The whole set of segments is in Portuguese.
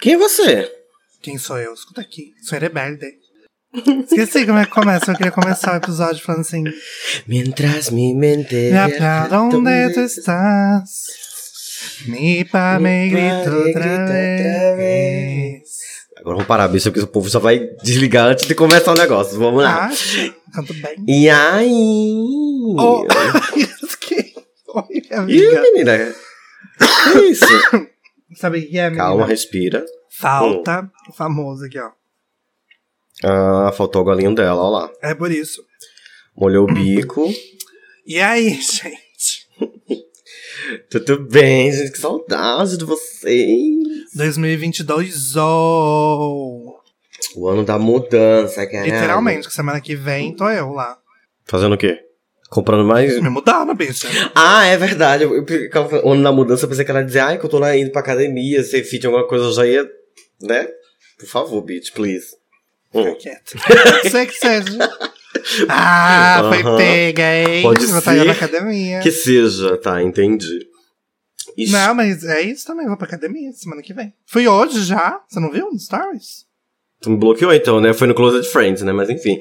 Quem é você? Quem sou eu? Escuta aqui. Sou rebelde. Esqueci como é que começa. Eu queria começar o episódio falando assim. Mientras mi mente. Me para onde tu estás. Mi pa me grito outra vez. Agora vamos parar, bicho, porque o povo já vai desligar antes de começar o negócio. Vamos lá. Ah, canto bem. E aí? Oh, que... Oi, Ih, amiga. menina. Que isso? Sabe o que é, menina? Calma, respira. Falta o famoso aqui, ó. Ah, faltou o galinho dela, ó lá. É por isso. Molhou o bico. E aí, gente? Tudo bem, gente, que saudade de vocês. 2022, oh! O ano da mudança, cara. Literalmente, que semana que vem tô eu lá. Fazendo o quê? Comprando mais? Me mudaram, bicha. Ah, é verdade. Eu, eu, da mudança, eu pensei que ela ia dizer, ai, que eu tô lá indo pra academia, ser fit, alguma coisa, eu já ia, né? Por favor, bitch, please. Hum. Fica quieto. Pode ser que seja. Ah, foi pega, hein? Pode estar indo na ser academia. Que seja, tá, entendi. Ixi, Não, mas é isso também. Vou pra academia semana que vem. Fui hoje já. Você não viu no Stories? Tu me bloqueou então, né? Foi no Closet Friends, né? Mas enfim.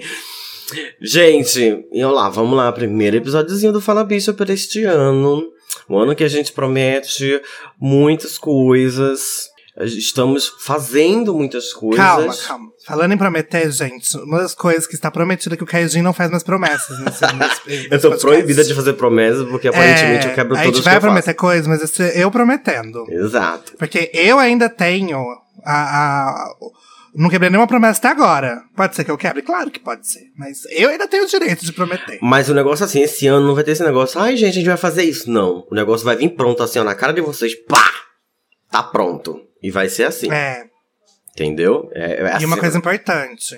Gente, e olha lá, vamos lá. Primeiro episódiozinho do Fala Bicha para este ano. Um ano que a gente promete muitas coisas. Estamos fazendo muitas coisas. Calma, calma. Falando em prometer, gente, uma das coisas que está prometida é que o Kaijin não faz mais promessas nesse, nesse, Eu tô proibida de fazer promessas, porque aparentemente eu quebro É, A todas gente as vai que eu faço. prometer coisas, mas é eu prometendo. Exato. Porque eu ainda tenho a, a- Não quebrei nenhuma promessa até agora. Pode ser que eu quebre? Claro que pode ser. Mas eu ainda tenho o direito de prometer. Mas o negócio assim, esse ano não vai ter esse negócio. Ai, gente, a gente vai fazer isso. Não. O negócio vai vir pronto assim, ó, na cara de vocês. Pá! Tá pronto. E vai ser assim. É. Entendeu? É, é E uma assim. coisa importante.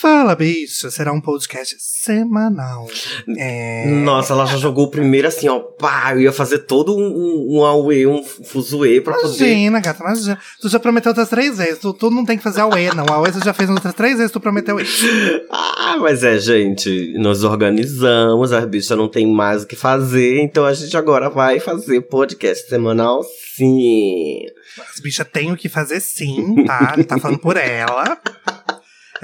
Fala, bicho, será um podcast semanal. É. Nossa, ela já jogou o primeiro assim, ó. Pá, eu ia fazer todo um, um, um auê, um fuzuê pra poder. Imagina, gata, imagina. Tu já prometeu outras três vezes. Tu, tu não tem que fazer a UE, não. A UE você já fez outras três vezes, tu prometeu isso. Ah, mas é, gente, nós organizamos, as bichas não tem mais o que fazer, então a gente agora vai fazer podcast semanal, sim. As bichas têm o que fazer sim, tá? Tá falando por ela.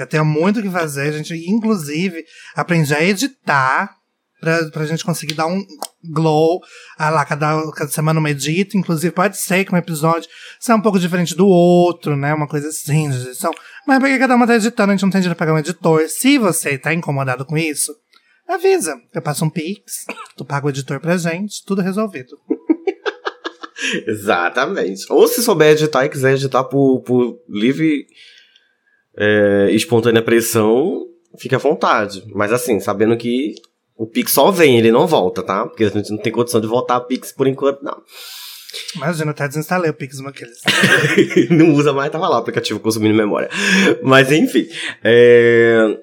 Eu tenho muito o que fazer. A gente, inclusive, aprendi a editar pra, pra gente conseguir dar um glow. Ah lá, cada, cada semana um edito. Inclusive, pode ser que um episódio seja um pouco diferente do outro, né? Uma coisa assim de edição. Mas porque cada uma tá editando, a gente não tem dinheiro pra pagar um editor. Se você tá incomodado com isso, avisa. Eu passo um pix, tu paga o editor pra gente, tudo resolvido. Exatamente. Ou se souber editar e quiser editar por, por livre é, espontânea pressão, fique à vontade. Mas assim, sabendo que o Pix só vem, ele não volta, tá? Porque a gente não tem condição de voltar a Pix por enquanto, não. Imagina, até desinstalei o pix naqueles. não usa mais, tava lá, o aplicativo consumindo memória. Mas enfim. é,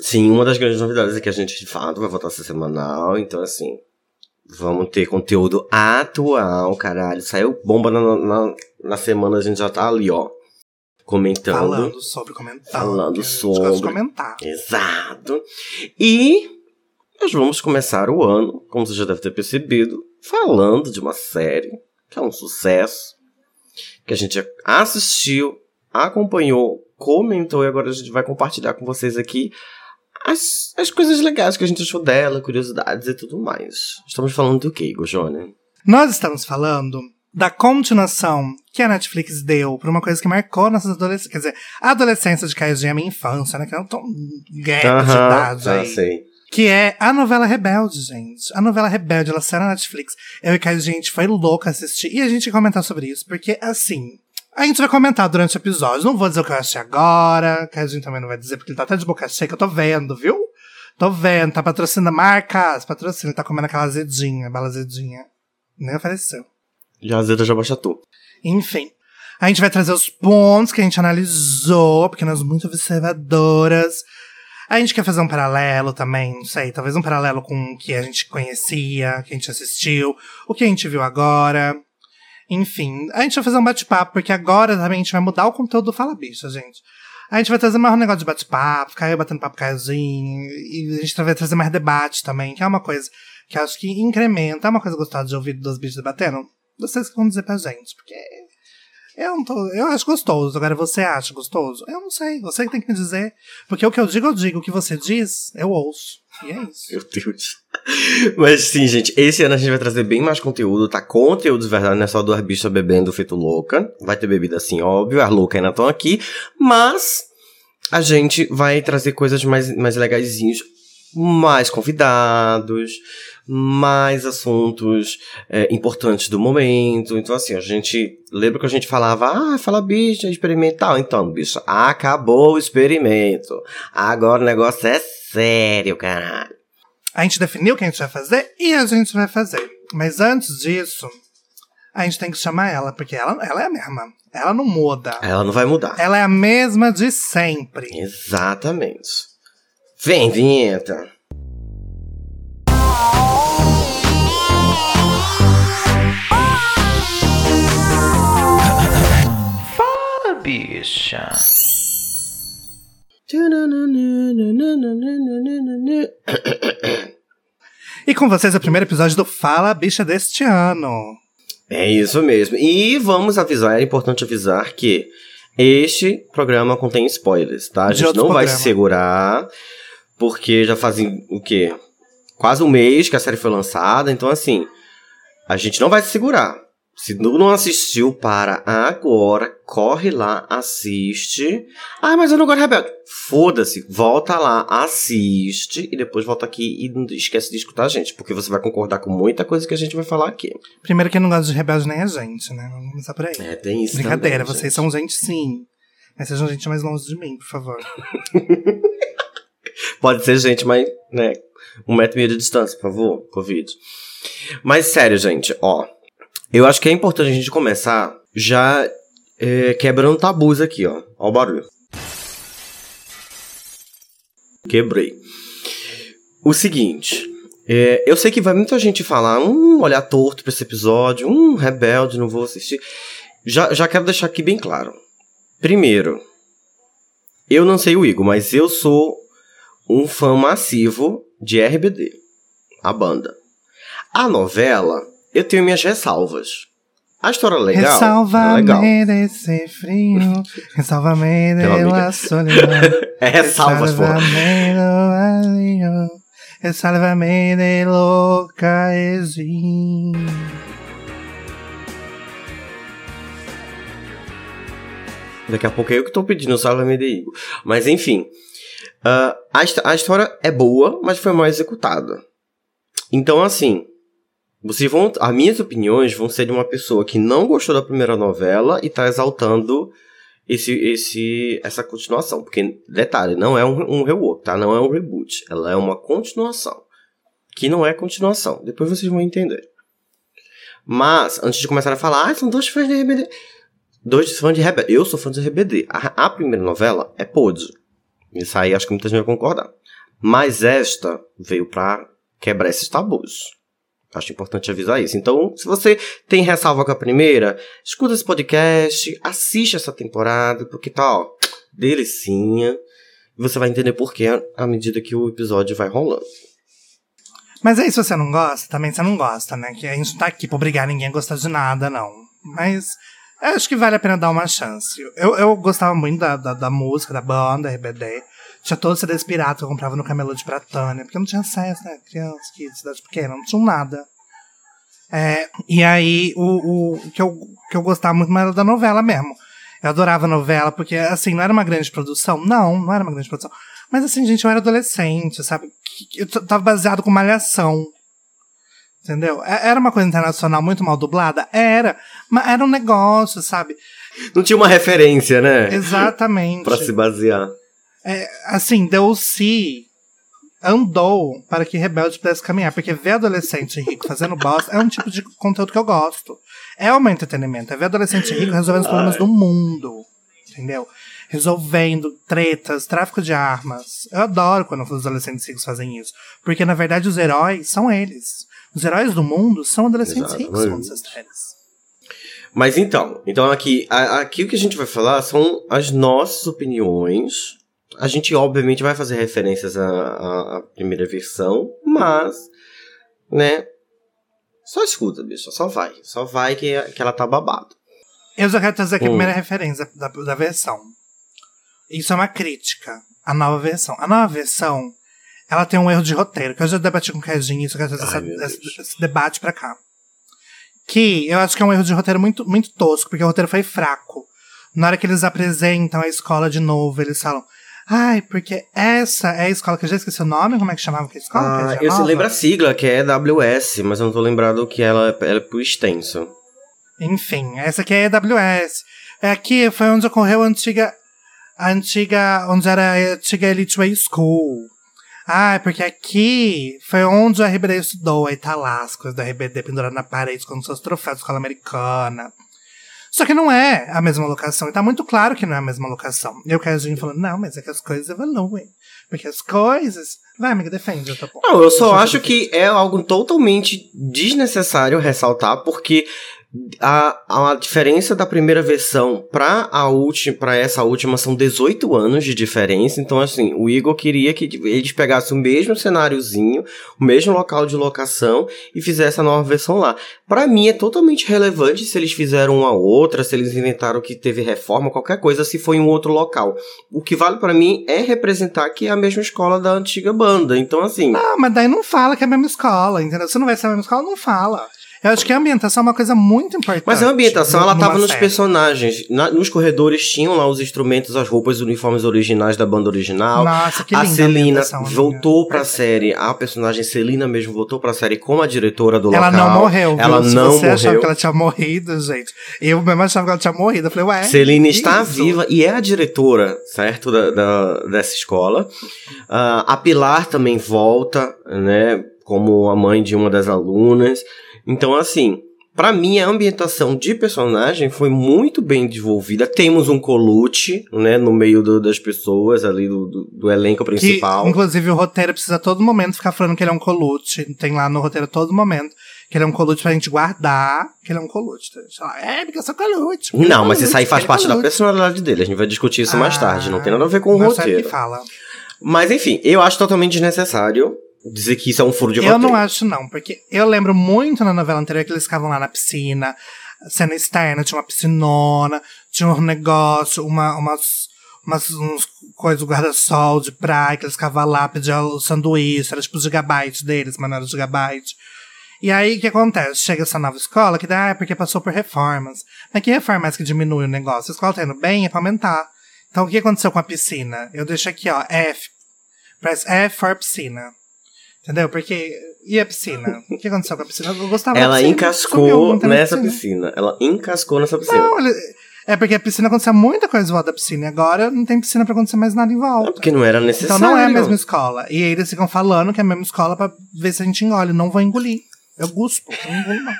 Sim, uma das grandes novidades é que a gente de fato vai voltar a ser semanal, então assim. Vamos ter conteúdo atual, caralho. Saiu bomba na, na, na semana, a gente já tá ali, ó. Comentando. Falando sobre, comentando. Falando sobre. comentar. Exato. E nós vamos começar o ano, como você já deve ter percebido, falando de uma série que é um sucesso, que a gente assistiu, acompanhou, comentou e agora a gente vai compartilhar com vocês aqui as, as coisas legais que a gente achou dela, curiosidades e tudo mais. Estamos falando do que, Gojone? Nós estamos falando da continuação que a Netflix deu pra uma coisa que marcou nossas adolescências. Quer dizer, a adolescência de Caio a minha infância, né? Que eu não tô gap de idade ah, aí. sei. Que é a novela Rebelde, gente. A novela Rebelde, ela saiu na Netflix. Eu e Caio, a gente foi louca assistir. E a gente ia comentar sobre isso, porque, assim... A gente vai comentar durante o episódio. Não vou dizer o que eu achei agora. Caio também não vai dizer, porque ele tá até de boca cheia, que eu tô vendo, viu? Tô vendo, tá patrocinando marcas, patrocina. Ele tá comendo aquela azedinha, bala azedinha. Nem ofereceu. Já a Zeta já baixatou. Enfim. A gente vai trazer os pontos que a gente analisou, porque nós muito observadoras. A gente quer fazer um paralelo também, não sei, talvez um paralelo com o que a gente conhecia, que a gente assistiu, o que a gente viu agora. Enfim, a gente vai fazer um bate-papo, porque agora também a gente vai mudar o conteúdo do Fala Bicha, gente. A gente vai trazer mais um negócio de bate-papo, ficar aí batendo papo casinho, e a gente vai trazer mais debate também, que é uma coisa que eu acho que incrementa, é uma coisa gostosa de ouvir dos bichos debatendo. Vocês que vão dizer pra gente, porque Eu não tô. Eu acho gostoso. Agora você acha gostoso? Eu não sei. Você que tem que me dizer. Porque o que eu digo, eu digo. O que você diz, eu ouço. E é isso. Meu Deus. Mas sim, gente, esse ano a gente vai trazer bem mais conteúdo, tá? Conteúdo de verdade, não é só duas bichas bebendo feito louca. Vai ter bebida assim, óbvio, as loucas ainda estão aqui. Mas a gente vai trazer coisas mais, mais legaisinhos, mais convidados, mais assuntos é, importantes do momento. Então, assim, a gente. Lembra que a gente falava, ah, fala bicha, experimental. Então, bicho, acabou o experimento. Agora o negócio é sério, caralho. A gente definiu o que a gente vai fazer e a gente vai fazer. Mas antes disso, a gente tem que chamar ela, porque ela, ela é a mesma. Ela não muda. Ela não vai mudar. Ela é a mesma de sempre. Exatamente. Vem, vinheta. Fala, bicha. E com vocês o primeiro episódio do Fala Bicha deste ano. É isso mesmo. E vamos avisar, é importante avisar que este programa contém spoilers, tá? A gente não vai programa. se segurar, porque já fazem o quê? Quase um mês que a série foi lançada, então assim, a gente não vai se segurar. Se não assistiu, para agora, corre lá, assiste. Ah, mas eu não gosto de Rebelde. Foda-se, volta lá, assiste e depois volta aqui e não esquece de escutar a gente, porque você vai concordar com muita coisa que a gente vai falar aqui. Primeiro que não gosta de rebelde nem a gente, né? Vamos começar por aí. É, tem isso Brincadeira, também, vocês gente. são gente sim. Mas sejam gente mais longe de mim, por favor. Pode ser gente, mas, né, um metro e meio de distância, por favor, Covid. Mas sério, gente, ó. Eu acho que é importante a gente começar já é, quebrando tabus aqui, ó. Ó o barulho. Quebrei. O seguinte. é, eu sei que vai muita gente falar, um olhar torto pra esse episódio, um rebelde, não vou assistir. Já, já quero deixar aqui bem claro. Primeiro, eu não sei o Igor, mas eu sou um fã massivo de RBD, a banda. A novela, eu tenho minhas ressalvas. A história é legal. é legal. Ressalva-me desse frio, ressalva-me Pelo amor de Deus. solidão. É ressalvas, pô. Alívio, ressalva-me de louca. Daqui a pouco é eu que tô pedindo salve de Igor. Mas enfim. Ah, a, a história é boa, mas foi mal executada. Então, assim. Vocês vão. As minhas opiniões vão ser de uma pessoa que não gostou da primeira novela e tá exaltando esse, esse, essa continuação. Porque, detalhe, não é um, um rework, tá? Não é um reboot. Ela é uma continuação. Que não é continuação. Depois vocês vão entender. Mas, antes de começar a falar, ah, são dois fãs de RBD. Dois fãs de RBD. Eu sou fã de RBD. A, a primeira novela é podre. Isso aí acho que muita gente vai concordar. Mas esta veio pra quebrar esses tabus. Acho importante avisar isso. Então, se você tem ressalva com a primeira, escuta esse podcast, assiste essa temporada, porque tá, ó, delicinha. Você vai entender por quê à medida que o episódio vai rolando. Mas aí, se você não gosta, também você não gosta, né? Que a gente não tá aqui pra obrigar ninguém a gostar de nada, não. Mas eu acho que vale a pena dar uma chance. Eu, eu gostava muito da, da, da música, da banda, RBD. Tinha todos os CDs piratas que eu comprava no camelô de Pratânia, porque não tinha acesso, né? Criança, que cidade pequena, não tinha nada. É, e aí, o, o que, eu, que eu gostava muito mais era da novela mesmo. Eu adorava novela, porque, assim, não era uma grande produção. Não, não era uma grande produção. Mas, assim, gente, eu era adolescente, sabe? Eu tava baseado com malhação. Entendeu? É- Era uma coisa internacional muito mal dublada? Era. Mas era um negócio, sabe? Não tinha uma referência, né? Exatamente. Pra se basear. É, assim, Delcy andou para que Rebelde pudesse caminhar. Porque ver adolescente rico fazendo bosta é um tipo de conteúdo que eu gosto. É um entretenimento. É ver adolescente rico resolvendo os problemas do mundo. Entendeu? Resolvendo tretas, tráfico de armas. Eu adoro quando os adolescentes ricos fazem isso. Porque, na verdade, os heróis são eles. Os heróis do mundo são adolescentes ricos, Exatamente. segundo essas séries. Mas então, então aqui, a- aqui o que a gente vai falar são as nossas opiniões. A gente obviamente vai fazer referências à, à- à primeira versão, mas, né? Só escuta, bicho, só vai, só vai que, que ela tá babado. Eu já quero trazer aqui a Hum. primeira referência da, da versão. Isso é uma crítica à nova versão. A nova versão, ela tem um erro de roteiro, que eu já debati com o Kedinho, isso esse, esse debate pra cá. Que eu acho que é um erro de roteiro muito, muito tosco, porque o roteiro foi fraco. Na hora que eles apresentam a escola de novo, eles falam. Ai, porque essa é a escola que eu já esqueci o nome, como é que chamava que a escola? Ah, é eu se lembro a sigla, que é EWS, mas eu não tô lembrado que ela, ela é por extenso. Enfim, essa aqui é EWS. Aqui foi onde ocorreu a antiga. A antiga. Onde era a antiga Elite Way School. Ah, porque aqui foi onde o RBD estudou. Aí tá lá as coisas do RBD penduradas na parede com seus troféus de escola americana. Só que não é a mesma locação. E tá muito claro que não é a mesma locação. E a gente falando, não, mas é que as coisas evoluem. Porque as coisas. Vai, amiga, defende, eu tô bom. Não, eu só eu acho que é algo totalmente desnecessário ressaltar, porque a, a diferença da primeira versão pra a última, para essa última são 18 anos de diferença. Então, assim, o Igor queria que eles pegassem o mesmo cenáriozinho, o mesmo local de locação e fizessem a nova versão lá. Pra mim é totalmente relevante se eles fizeram uma outra, se eles inventaram que teve reforma, qualquer coisa, se foi em um outro local. O que vale pra mim é representar que é a mesma escola da antiga banda. Então, assim. Não, mas daí não fala que é a mesma escola, entendeu? Se não vai ser a mesma escola, não fala. Eu acho que a ambientação é uma coisa muito importante. Mas a ambientação, ela tava nos série. personagens. Na- nos corredores tinham lá os instrumentos, as roupas, os uniformes originais da banda original. Nossa, que a linda Celina ambientação, amiga. voltou pra Perfeito. série. A personagem Celina mesmo voltou pra série como a diretora do Ela local. não morreu, viu? Ela Se não você achava morreu. que ela tinha morrido, gente. Eu mesmo achava que ela tinha morrido. Eu falei, ué. Celina está isso? viva e é a diretora, certo? Da, da- dessa escola. Ah, a Pilar também volta, né? Como a mãe de uma das alunas. Então, assim, pra mim a ambientação de personagem foi muito bem desenvolvida. Temos um colute, né? No meio do- das pessoas ali do, do, do elenco Que, principal. inclusive, o roteiro precisa a todo momento ficar falando que ele é um colute. Tem lá no roteiro a todo momento que ele é um colute pra gente guardar que ele é um colute. Então, a gente fala, é, porque eu sou colute. porque Não, é mas isso aí colute, faz é parte da colute. personalidade dele. A gente vai discutir isso mais Ah, tarde. Não tem nada a ver com o roteiro. que fala. Mas enfim, eu acho totalmente desnecessário dizer que isso é um furo de Eu roteiro. não acho, não, porque eu lembro muito na novela anterior que eles ficavam lá na piscina, cena externa, tinha uma piscinona, tinha um negócio, uma, umas, umas uns coisas, guarda-sol de praia, que eles ficavam lá, pediam o sanduíche, era tipo o gigabyte deles, mas não era o gigabyte. E aí, o que acontece? Chega essa nova escola, que dá, ah, é porque passou por reformas. Mas que reforma é que diminui o negócio? A escola tá indo bem, é pra aumentar. Então, o que aconteceu com a piscina? Eu deixo aqui, ó, F. Press F for piscina. Entendeu? Porque. E a piscina? O que aconteceu com a piscina? Eu gostava Ela piscina, encascou nessa piscina. Ela encascou nessa piscina. Não, ele- é porque a piscina acontecia muita coisa em volta da piscina. E agora não tem piscina pra acontecer mais nada em É volta. porque não era necessário. Então não é a mesma escola. E aí eles ficam falando que é a mesma escola pra ver se a gente engole. Não vou engolir. Eu guspo. Eu não engulo, não.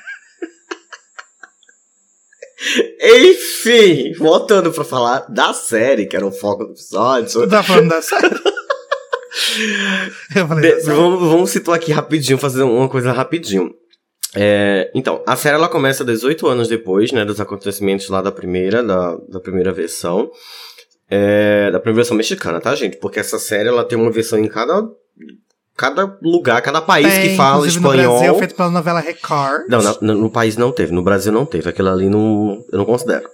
Enfim, voltando pra falar da série, que era o foco do episódio. Tá falando da série? Eu falei De- vamos, vamos situar aqui rapidinho, fazer uma coisa rapidinho. É, então, a série ela começa 18 anos depois, né, dos acontecimentos lá da primeira, da, da primeira versão. É, da primeira versão mexicana, tá, gente? Porque essa série ela tem uma versão em cada, cada lugar, cada país Tem, que fala espanhol. No Brasil, feito pela novela Record. Não, no, no país não teve, no Brasil não teve. Aquilo ali não, eu não considero.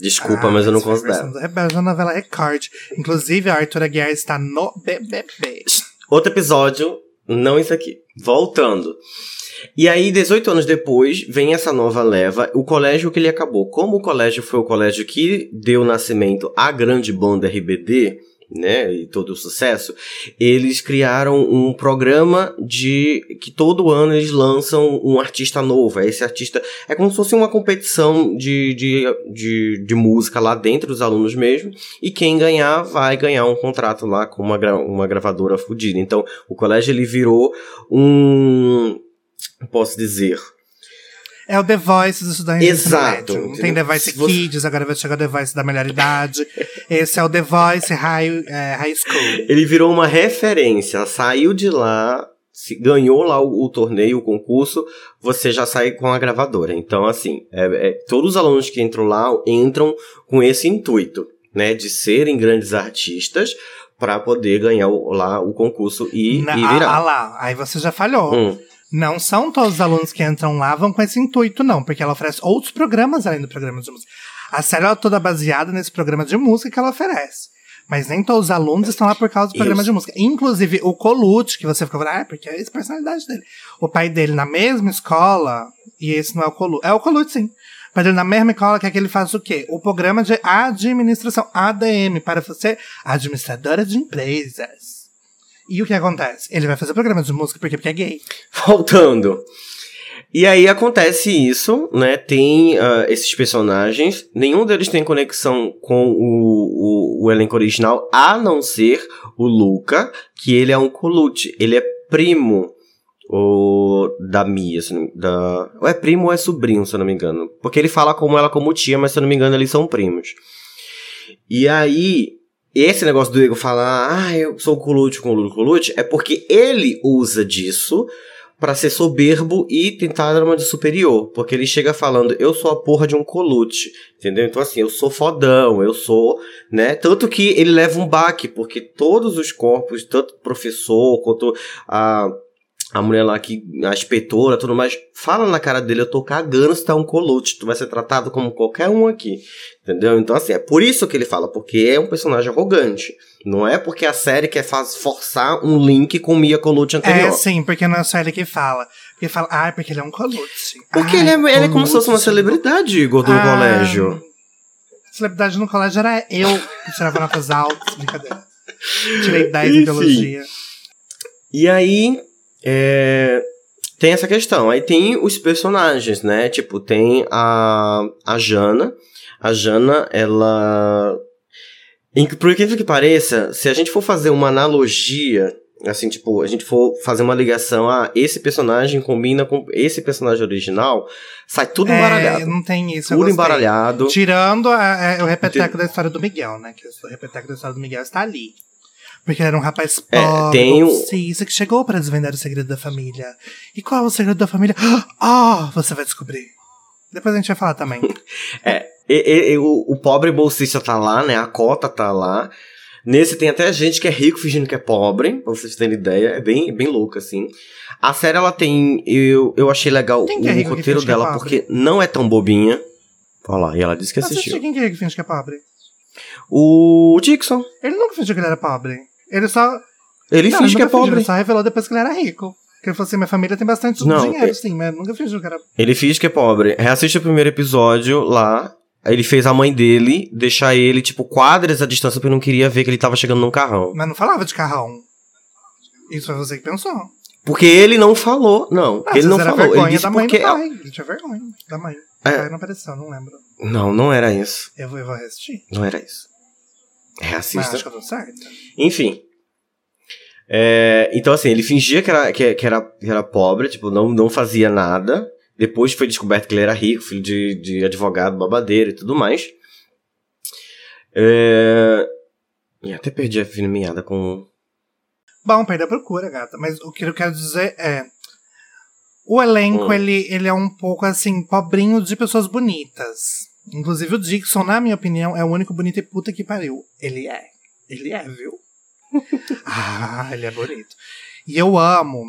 Desculpa, Ah, mas eu não considero. Rebelde da novela Record. Inclusive, a Arthur Aguiar está no BBB. Outro episódio, não isso aqui. Voltando. E aí, 18 anos depois, vem essa nova leva, o colégio que ele acabou. Como o colégio foi o colégio que deu nascimento à grande banda RBD, né, e todo o sucesso, eles criaram um programa de que todo ano eles lançam um artista novo. Esse artista é como se fosse uma competição de, de, de, de música lá dentro dos alunos mesmo, e quem ganhar vai ganhar um contrato lá com uma, uma gravadora fodida. Então, o colégio ele virou um. Posso dizer. É o The Voice dos estudantes Exato. Não tem The Voice Se você- Kids, agora vai chegar o The Voice da melhor idade. Esse é o The Voice High, é, high School. Ele virou uma referência. Saiu de lá, se ganhou lá o, o torneio, o concurso, você já sai com a gravadora. Então, assim, é- é- todos os alunos que entram lá entram com esse intuito, né? De serem grandes artistas para poder ganhar o- lá o concurso e, Na- e ah, virar. ah lá, aí você já falhou. Hum. Não são todos os alunos que entram lá vão com esse intuito, não, porque ela oferece outros programas além do programa de música. A série é toda baseada nesse programa de música que ela oferece. Mas nem todos os alunos estão lá por causa do programa Isso. de música. Inclusive, o Colucci, que você ficou falando, ah, porque é essa a personalidade dele. O pai dele na mesma escola, e esse não é o Colucci. É o Colucci, sim. O pai dele na mesma escola, que é que ele faz o quê? O programa de administração, ADM, para você, administradora de empresas. E o que acontece? Ele vai fazer programa de música porque, porque é gay. Voltando. E aí acontece isso, né? Tem ah, esses personagens, nenhum deles tem conexão com o, o, o elenco original, a não ser o Luca, que ele é um Colucci. Ele é primo o, da Mia, se não, da, ou é primo ou é sobrinho, se eu não me engano. Porque ele fala como ela como tia, mas se eu não me engano eles são primos. E aí, esse negócio do Ego falar, ah, eu sou Colucci com o Colucci, é porque ele usa disso pra ser soberbo e tentar dar uma de superior. Porque ele chega falando, eu sou a porra de um Colucci, entendeu? Então assim, eu sou fodão, eu sou, né? Tanto que ele leva um baque, porque todos os corpos, tanto o professor quanto a... A mulher lá que, a inspetora, tudo mais, fala na cara dele, eu tô cagando se tá um Colucci, tu vai ser tratado como qualquer um aqui. Entendeu? Então, assim, é por isso que ele fala, porque é um personagem arrogante. Não é porque a série quer faz, forçar um link com Mia Colucci anterior. É, sim, porque não é só ele que fala. Porque fala, ah, porque ele é um Colucci. Porque Ai, ele, é, ele é como se fosse uma celebridade, Igor, do Ah, colégio. Celebridade no colégio era eu, que tirava notas altas, brincadeira. Tirei 10 em biologia. E aí, é, tem essa questão. Aí tem os personagens, né? Tipo, tem a, a Jana. A Jana, ela. Por incrível que pareça, se a gente for fazer uma analogia, assim, tipo, a gente for fazer uma ligação, ah, esse personagem combina com esse personagem original, sai tudo É, embaralhado. não tem isso, Tudo embaralhado. Tirando a- a- o repeteco da história do Miguel, né? Que o repeteco da história do Miguel está ali. Porque ele era um rapaz É, pobre, tem o- bolsista, que chegou para desvendar o segredo da família. E qual é o segredo da família? Ah, você vai descobrir. Depois a gente vai falar também. É, e- e- o, o pobre bolsista tá lá, né? A cota tá lá. Nesse tem até gente que é rico fingindo que é pobre, pra vocês terem ideia. É bem, bem louco, assim. A série, ela tem... Eu, eu achei legal é o rico que roteiro é dela, pobre? porque não é tão bobinha. Olha lá, e ela disse que Assiste assistiu. quem que é que finge que é pobre? O Dixon, Ele nunca fingiu que ele era pobre. Ele só. ele Não, finge que é fingiu, pobre. Ele só revelou depois que ele era rico. Que ele falou assim: minha família tem bastante Não, dinheiro, é- sim, mas nunca fingiu que era. Ele finge que é pobre. Reassiste o primeiro episódio lá. Ele fez a mãe dele deixar ele, tipo, quadras à distância, porque não queria ver que ele tava chegando num carrão. Mas não falava de carrão. Isso foi você que pensou. Porque ele não falou. Não, Ah, ele não falou. Ele disse da mãe porque. do pai. Ele tinha vergonha da mãe. É. O pai não apareceu, não lembro. Não, não era isso. Eu vou, eu vou assistir. Não era isso. Mas Reassista. acho que eu tô certo. Enfim. É, então, assim, ele fingia que era, que, que era, que era pobre, tipo, não, não fazia nada. Depois foi descoberto que ele era rico, filho de, de advogado, babadeiro e tudo mais. É, e até perdi a fina meada com. Bom, perdeu a procura, gata. Mas o que eu quero dizer é. O elenco, Hum. ele, ele é um pouco assim, pobrinho de pessoas bonitas. Inclusive o Dixon, na minha opinião, é o único bonito e puta que pariu. Ele é. Ele é, viu? ah, ele é bonito. E eu amo.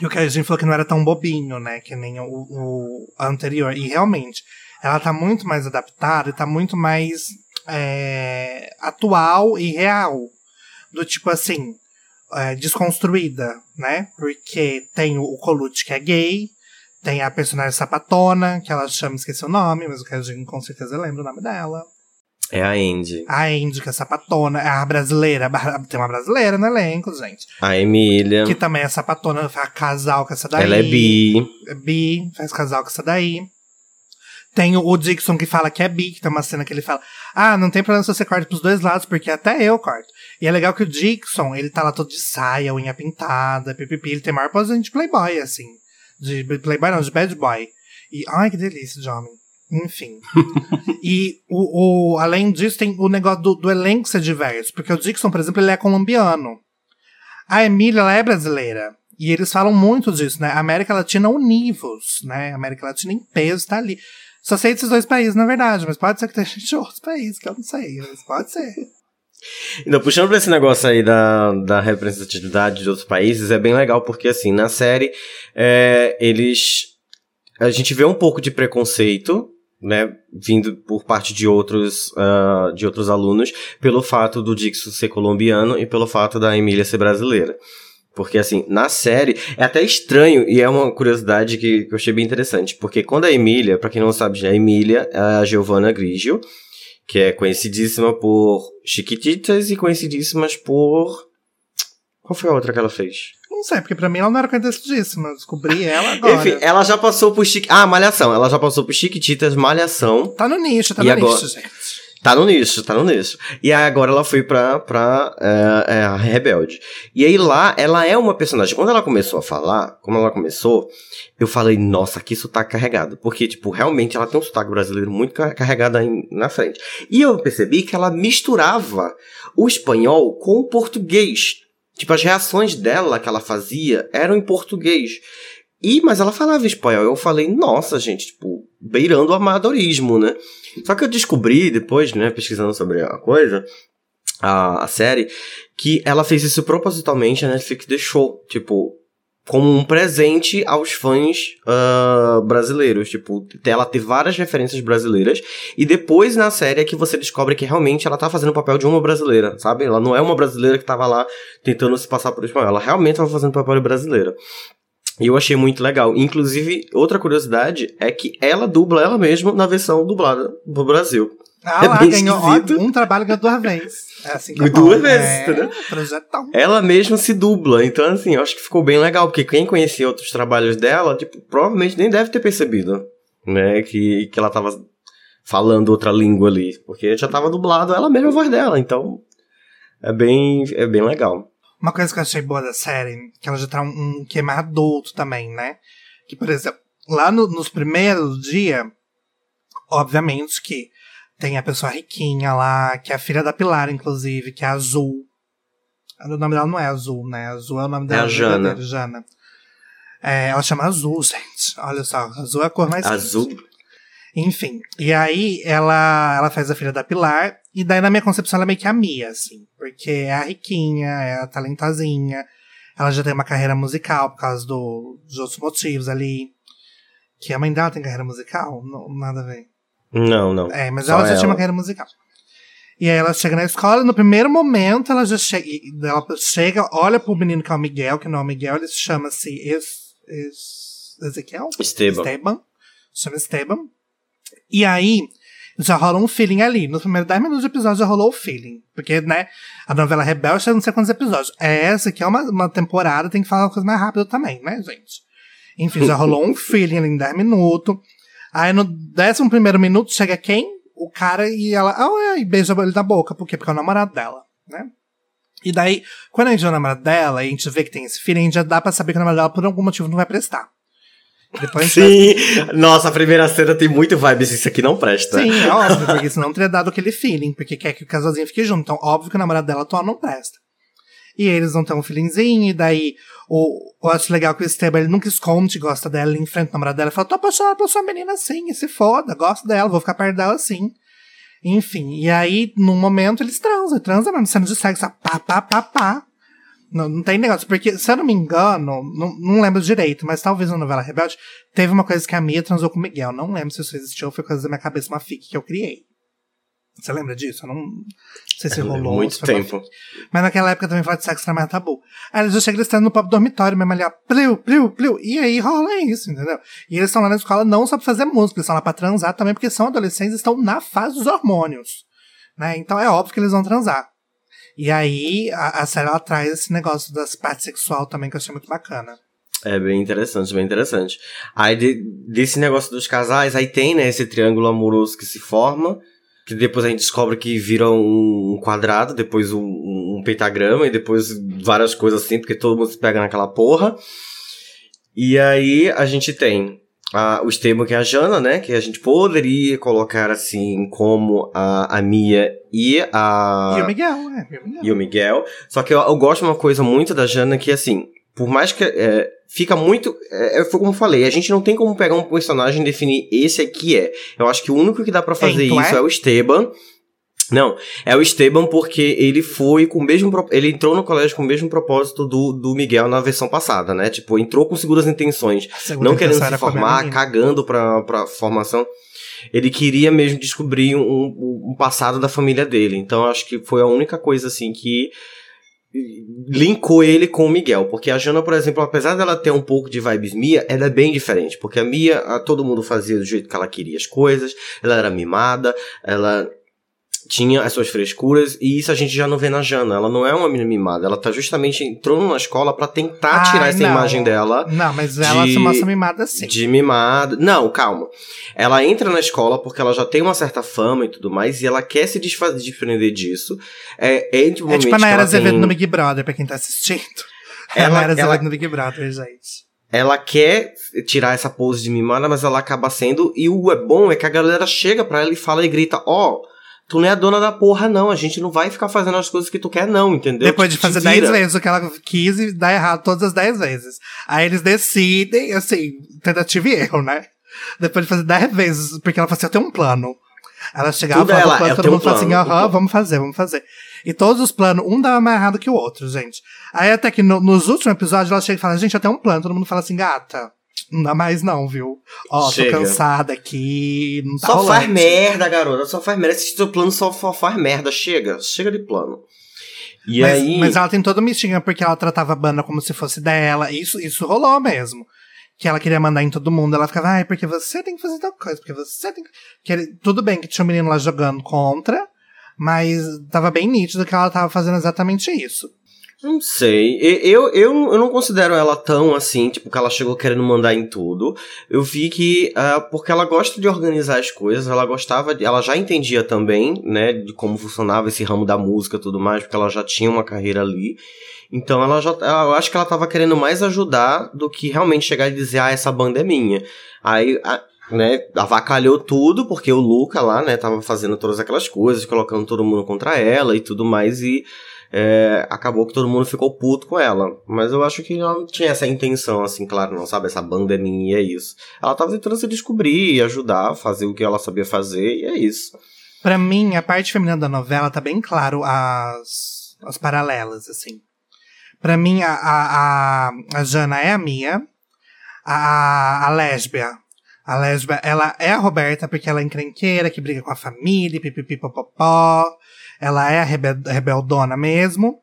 E o que a gente falou que não era tão bobinho, né? Que nem o, o anterior. E realmente, ela tá muito mais adaptada e tá muito mais é, atual e real. Do tipo assim, é, desconstruída, né? Porque tem o, Colucci que é gay, tem a personagem sapatona, que ela chama, esqueci o nome, mas o com certeza lembra o nome dela. É a Andy. A Andy, que é sapatona, é a brasileira, tem uma brasileira no elenco, gente. A Emília. Que também é sapatona, faz casal com essa daí. Ela é bi. É bi, faz casal com essa daí. Tem o, Dixon que fala que é bi, que tem uma cena que ele fala: Ah, não tem problema se você corta pros dois lados, porque até eu corto. E é legal que o Dixon, ele tá lá todo de saia, unha pintada, pipipi, ele tem maior pose de playboy, assim. De playboy não, de bad boy. E, ai, que delícia de homem. Enfim. e o, o- além disso, tem o negócio do, do elenco ser diverso. Porque o Dixon, por exemplo, ele é colombiano. A Emília, ela é brasileira. E eles falam muito disso, né? América Latina univos, né? América Latina em peso tá ali. Só sei desses dois países, na verdade, mas pode ser que tenha gente de outros países, que eu não sei, mas pode ser. Então, puxando pra esse negócio aí da, da representatividade de outros países, é bem legal, porque assim, na série, é, eles. A gente vê um pouco de preconceito, né, vindo por parte de outros, uh, de outros alunos, pelo fato do Dixon ser colombiano e pelo fato da Emília ser brasileira. Porque, assim, na série, é até estranho, e é uma curiosidade que, que eu achei bem interessante, porque quando a Emília, pra quem não sabe, a Emília é a Giovanna Grigio, que é conhecidíssima por Chiquititas e conhecidíssimas por. Qual foi a outra que ela fez? Não sei, porque pra mim ela não era conhecidíssima. Descobri ela agora. Enfim, ela já passou por Chique. Ah, Malhação. Ela já passou por Chiquititas, Malhação. Tá no nicho, tá E no agora- nicho, gente. Tá no nicho, tá no nicho. E agora ela foi pra, pra é, é, a Rebelde. E aí lá, ela é uma personagem. Quando ela começou a falar, como ela começou, eu falei, nossa, que sotaque carregado. Porque, tipo, realmente ela tem um sotaque brasileiro muito ca- carregado aí na frente. E eu percebi que ela misturava o espanhol com o português. Tipo, as reações dela que ela fazia eram em português. E, mas ela falava espanhol. Eu falei, nossa, gente, tipo, beirando o amadorismo, né? Só que eu descobri depois, né, pesquisando sobre a coisa, a, a série, que ela fez isso propositalmente, a Netflix deixou, tipo, como um presente aos fãs ah, brasileiros. Tipo, ela ter várias referências brasileiras. E depois na série é que você descobre que realmente ela tá fazendo o papel de uma brasileira, sabe? Ela não é uma brasileira que tava lá tentando se passar por espanhol. Ela realmente tava fazendo o papel de brasileira. E eu achei muito legal. Inclusive, outra curiosidade é que ela dubla ela mesma na versão dublada do Brasil. Ah É lá, ganhou esquisito. um trabalho ganhou duas vezes. É assim que é Duas bom. vezes, é, entendeu? Projetão. Ela mesma se dubla. Então, assim, eu acho que ficou bem legal. Porque quem conhecia outros trabalhos dela, tipo, provavelmente nem deve ter percebido, né? Que, que ela tava falando outra língua ali. Porque já tava dublado ela mesma a voz dela. Então, é bem, é bem legal. Uma coisa que eu achei boa da série, que ela já tá um, um que é mais adulto também, né? Que, por exemplo, lá no- nos primeiros dias, obviamente que tem a pessoa riquinha lá, que é a filha da Pilar, inclusive, que é Azul. O nome dela não é Azul, né? Azul é o nome É dela. a Jana. Jana. É, ela chama Azul, gente. Olha só, Azul é a cor mais Azul. quente. Enfim, e aí ela, ela faz a filha da Pilar, e daí na minha concepção ela é meio que a Mia, assim, porque é a riquinha, é a talentosinha, ela já tem uma carreira musical por causa do, dos outros motivos ali. Que a mãe dela tem carreira musical? Não, nada a ver. Não, não. É, mas ela já tinha ela. uma carreira musical. E aí ela chega na escola, no primeiro momento ela já chega, ela chega, olha pro menino que é o Miguel, que não é o Miguel, ele chama-se Es, Es, Ezequiel? Esteban. Esteban. Chama Esteban. E aí, já rola um feeling ali. Nos primeiros 10 minutos do episódio já rolou o feeling. Porque, né, a novela Rebelde tem não sei quantos episódios. É essa que é uma, uma temporada, tem que falar uma coisa mais rápida também, né, gente? Enfim, já rolou um feeling ali em 10 minutos. Aí no 11 primeiro minuto chega quem? O cara e ela. Ah, e beija ele na boca. Por quê? Porque é o namorado dela, né? E daí, quando a gente vê o namorado dela e a gente vê que tem esse feeling, já dá pra saber que o namorado dela por algum motivo não vai prestar. Depois vai Sim! Nossa, a primeira cena tem muito vibes. Isso aqui não presta. Sim, é óbvio, porque senão teria dado aquele feeling, porque quer que o casalzinho fique junto. Então, óbvio que o namorado dela atual não presta. E eles vão ter um feelingzinho, e daí o, eu acho legal que o Esteban ele nunca esconde, gosta dela, ele enfrenta o namorado dela e fala: tô apaixonado pela sua menina assim, se foda, gosto dela, vou ficar perto dela assim. Enfim, e aí, num momento, eles transam, transam mesmo, cena de sexo, pá, pá, pá, pá. Não, não tem negócio, porque, se eu não me engano, não, não lembro direito, mas talvez na novela Rebelde, teve uma coisa que a Mia transou com o Miguel. Não lembro se isso existiu ou foi coisa da minha cabeça, uma fic que eu criei. Você lembra disso? Eu não, não sei se rolou. Muito tempo. Mas naquela época também falar de sexo era mais tabu. Aí eles já chegam estando no próprio dormitório mesmo ali, ó, pliu, pliu, pliu. E aí rola isso, entendeu? E eles estão lá na escola não só pra fazer música, eles estão lá pra transar também, porque são adolescentes e estão na fase dos hormônios. Né? Então é óbvio que eles vão transar. E aí a, a série ela traz esse negócio das partes sexual também que eu achei muito bacana. É bem interessante, bem interessante. Aí de- desse negócio dos casais, aí tem, né, esse triângulo amoroso que se forma, que depois a gente descobre que vira um quadrado, depois um, um pentagrama e depois várias coisas assim, porque todo mundo se pega naquela porra. E aí a gente tem a, o Esteban, que é a Jana, né, que a gente poderia colocar assim como a, a Mia e a e o Miguel, né? E o Miguel. e o Miguel. Só que eu, eu gosto de uma coisa muito da Jana que, assim, por mais que. é, fica muito. É, foi como eu falei, a gente não tem como pegar um personagem e definir esse aqui é. Eu acho que o único que dá pra fazer Quem, tu isso é? é? o Esteban. Não, é o Esteban porque ele foi com o mesmo. Ele entrou no colégio com o mesmo propósito do, do Miguel na versão passada, né? Tipo, entrou com seguras intenções. Não querendo se formar, cagando pra, pra formação. Ele queria mesmo descobrir um, um- passado da família dele. Então, acho que foi a única coisa, assim, que linkou ele com o Miguel. Porque a Jana, por exemplo, apesar dela ter um pouco de vibes Mia, ela é bem diferente. Porque a Mia, a- todo mundo fazia do jeito que ela queria as coisas. Ela era mimada, ela tinha as suas frescuras, e isso a gente já não vê na Jana. Ela não é uma menina mimada, ela tá justamente entrando na escola pra tentar Ai, tirar essa não. imagem dela Não, mas ela de- se mostra mimada assim. de mimada. Não, calma. Ela entra na escola porque ela já tem uma certa fama e tudo mais, e ela quer se desfazer, desprender disso. É, é, entre o É tipo a Nayara ela tem- Azevedo no Big Brother, pra quem tá assistindo. É Ela- ela- Azevedo no Big Brother, gente. ela quer tirar essa pose de mimada, mas ela acaba sendo. E o é bom é que a galera chega pra ela e fala e grita: Ó, tu não é a dona da porra, não. A gente não vai ficar fazendo as coisas que tu quer, não, entendeu? Depois de fazer vira. 10 vezes o que ela quis e dar errado todas as 10 vezes. Aí eles decidem, assim, tentativa e erro, né? Depois de fazer 10 vezes, porque ela falou assim, eu tenho um plano. Ela chegava, Tudo falava ela, o plano, eu todo mundo um falava assim, aham, vamos fazer, vamos fazer. E todos os planos, um dava mais errado que o outro, gente. Aí até que no- nos últimos episódios ela chega e fala, gente, eu tenho um plano. Todo mundo fala assim, gata, não dá mais não, viu? Ó, tô Chega. cansada aqui, não tá Só rolando. faz merda, garota. Só faz merda. Esse teu plano só, faz merda. Chega. Chega de plano. E mas, aí. mas ela tem todo um estigma porque ela tratava a banda como se fosse dela. Isso, isso rolou mesmo. Que ela queria mandar em todo mundo. Ela ficava, ai, porque você tem que fazer tal coisa, porque você tem que. que Tudo bem que tinha um menino lá jogando contra, mas tava bem nítido que ela tava fazendo exatamente isso. Não sei. Eu, eu, eu não considero ela tão assim, tipo, que ela chegou querendo mandar em tudo. Eu vi que, ah, porque ela gosta de organizar as coisas, ela gostava, de, ela já entendia também, né, de como funcionava esse ramo da música e tudo mais, porque ela já tinha uma carreira ali. Então ela já, eu acho que ela tava querendo mais ajudar do que realmente chegar e dizer, ah, essa banda é minha. Aí, a- né, avacalhou tudo, porque o Luca lá, né, tava fazendo todas aquelas coisas, colocando todo mundo contra ela e tudo mais, e é, acabou que todo mundo ficou puto com ela. Mas eu acho que ela não tinha essa intenção, assim, claro, não, sabe? Essa banda é minha e é isso. Ela tava tentando se descobrir ajudar, fazer o que ela sabia fazer, e é isso. Pra mim, a parte feminina da novela tá bem claro as, as paralelas, assim. Pra mim, a, a, a, a Jana é a Mia, a, a lésbia. A lésbia, ela é a Roberta porque ela é encrenqueira, que briga com a família, pipipipopopó. Ela é a rebel- rebeldona mesmo.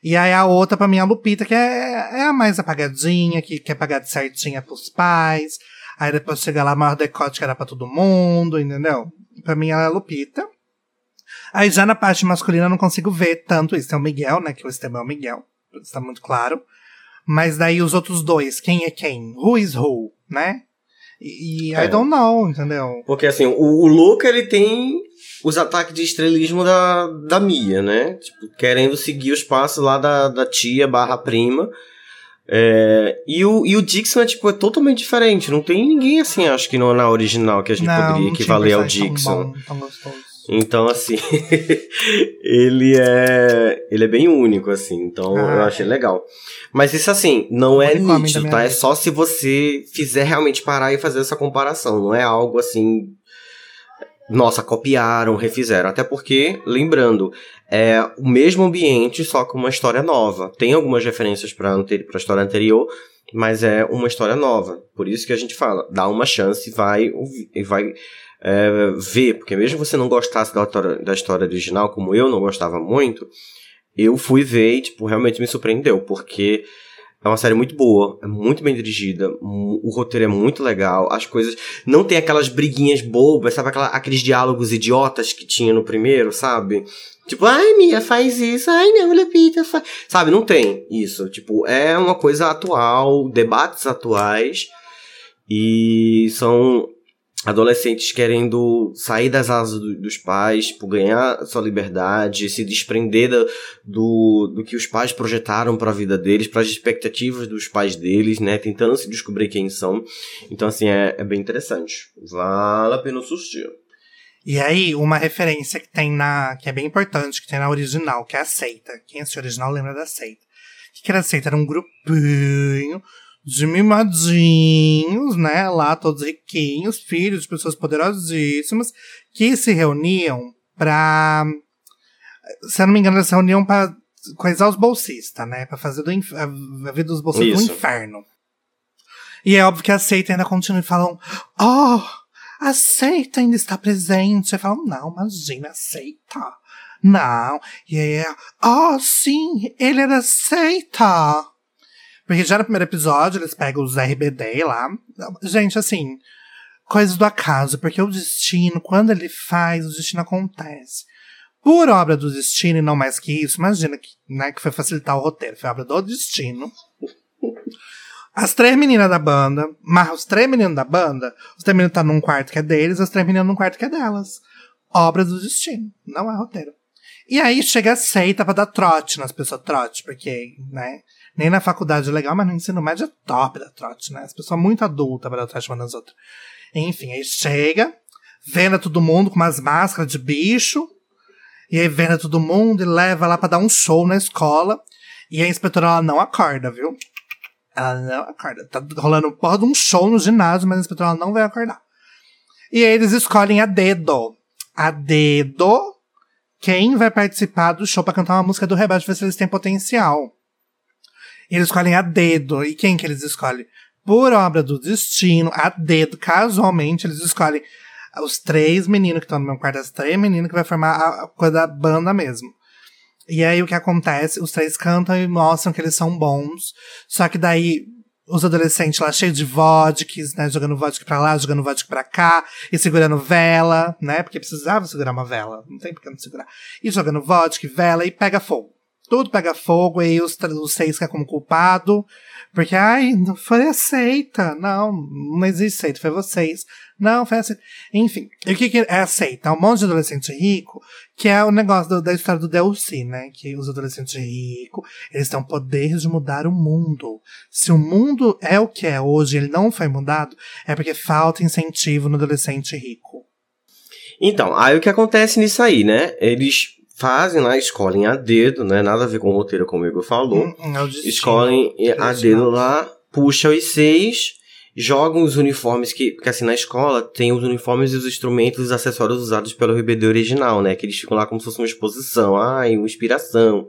E aí a outra, pra mim, é a Lupita, que é, é a mais apagadinha, que quer pagar de certinha pros pais. Aí depois chega lá, maior decote que era pra todo mundo, entendeu? Pra mim, ela é a Lupita. Aí já na parte masculina eu não consigo ver tanto isso. Tem o Miguel, né? Que o Esteban é o Miguel. Isso tá muito claro. Mas daí os outros dois, quem é quem? Who is who, né? E, É. I don't know, entendeu? Porque, assim, o, o ele tem os ataques de estrelismo da, da Mia, né? Tipo, querendo seguir os passos lá da, da tia barra prima. É, e, o, e o Dixon é, tipo, é totalmente diferente. Não tem ninguém, assim, acho que não, na original que a gente não, poderia equivaler ao Dixon. Tão, bom, tão. Então, assim, ele é. Ele é bem único, assim. Então, Ah, eu achei legal. Mas isso, assim, não é nítido, tá? É só se você fizer realmente parar e fazer essa comparação. Não é algo assim. Nossa, copiaram, refizeram. Até porque, lembrando, é o mesmo ambiente, só com uma história nova. Tem algumas referências pra, ante- pra história anterior, mas é uma história nova. Por isso que a gente fala, dá uma chance e vai, e vai é, ver. Porque mesmo você não gostasse da, história- da história original, como eu não gostava muito, eu fui ver e, tipo, realmente me surpreendeu. Porque é uma série muito boa, é muito bem dirigida, o roteiro é muito legal, as coisas. Não tem aquelas briguinhas bobas, sabe? Aquela- aqueles diálogos idiotas que tinha no primeiro, sabe? Tipo, ai, Mia, faz isso, ai, não, Lupita, faz. Sabe, não tem isso. Tipo, é uma coisa atual, debates atuais, e são adolescentes querendo sair das asas do- dos pais, tipo, ganhar sua liberdade, se desprender do, do que os pais projetaram para a vida deles, para as expectativas dos pais deles, né? Tentando se descobrir quem são. Então, assim, é, é bem interessante. Vale a pena assistir. E aí, uma referência que tem na. que é bem importante, que tem na original, que é a seita. Quem assistiu a original lembra da seita. O que, que era a seita? Era um grupinho de mimadinhos, né? Lá, todos riquinhos, filhos de pessoas poderosíssimas, que se reuniam pra Se eu não me engano, eles se reuniam pra coisar os bolsistas, né? Pra fazer do inf- a vida dos bolsistas Isso. do inferno. E é óbvio que a seita ainda continua e falam: Oh, a seita ainda está presente. Aí falam: Não, imagina, a seita. Não. E aí é: Oh, sim, ele era seita. Porque já no primeiro episódio eles pegam os RBD lá. Gente, assim, coisas do acaso, porque o destino, quando ele faz, o destino acontece. Por obra do destino e não mais que isso, imagina que, né, que foi facilitar o roteiro, foi obra do destino. As três meninas da banda, mas os três meninos da banda, os três meninos tá num quarto que é deles, as três meninas num quarto que é delas. Obra do destino, não é roteiro. E aí chega a seita pra dar trote nas pessoas, trote, porque, né, nem na faculdade é legal, mas no ensino médio é top da trote, né? As pessoas muito adultas pra dar trote uma nas outras. Enfim, aí chega, venda todo mundo com umas máscaras de bicho, e aí venda todo mundo e leva lá pra dar um show na escola. E a inspetora ela não acorda, viu? Ela não acorda. Tá rolando porra de um show no ginásio, mas a inspetora ela não vai acordar. E aí eles escolhem a dedo. A dedo quem vai participar do show pra cantar uma música do Rebelde, ver se eles têm potencial. Eles escolhem a dedo. E quem que eles escolhem? Por obra do destino, a dedo, casualmente, eles escolhem os três meninos que estão no meu quarto, as três meninas que vai formar a a coisa da banda mesmo. E aí o que acontece? Os três cantam e mostram que eles são bons. Só que daí os adolescentes lá cheios de vodkas, né? Jogando vodka pra lá, jogando vodka pra cá, e segurando vela, né? Porque precisava segurar uma vela. Não tem por que não segurar. E jogando vodka, vela, e pega fogo. Tudo pega fogo, e os, os seis ficam como culpado. Porque, ai, não foi aceita. Não, não existe seita, foi vocês. Não, foi aceita. Enfim, e o que, que é aceita? Um monte de adolescente rico, que é o negócio do- da história do Delcy, né? Que os adolescentes ricos, eles têm o poder de mudar o mundo. Se o mundo é o que é hoje, ele não foi mudado, é porque falta incentivo no adolescente rico. Então, aí o que acontece nisso aí, né? Eles fazem lá, escolhem a dedo, né? Nada a ver com o roteiro, como o Igor falou. Hum, hum, é escolhem a dedo lá, puxa os seis, jogam os uniformes que, porque assim na escola tem os uniformes e os instrumentos e os acessórios usados pelo RBD original, né? Que eles ficam lá como se fosse uma exposição, ai, uma inspiração.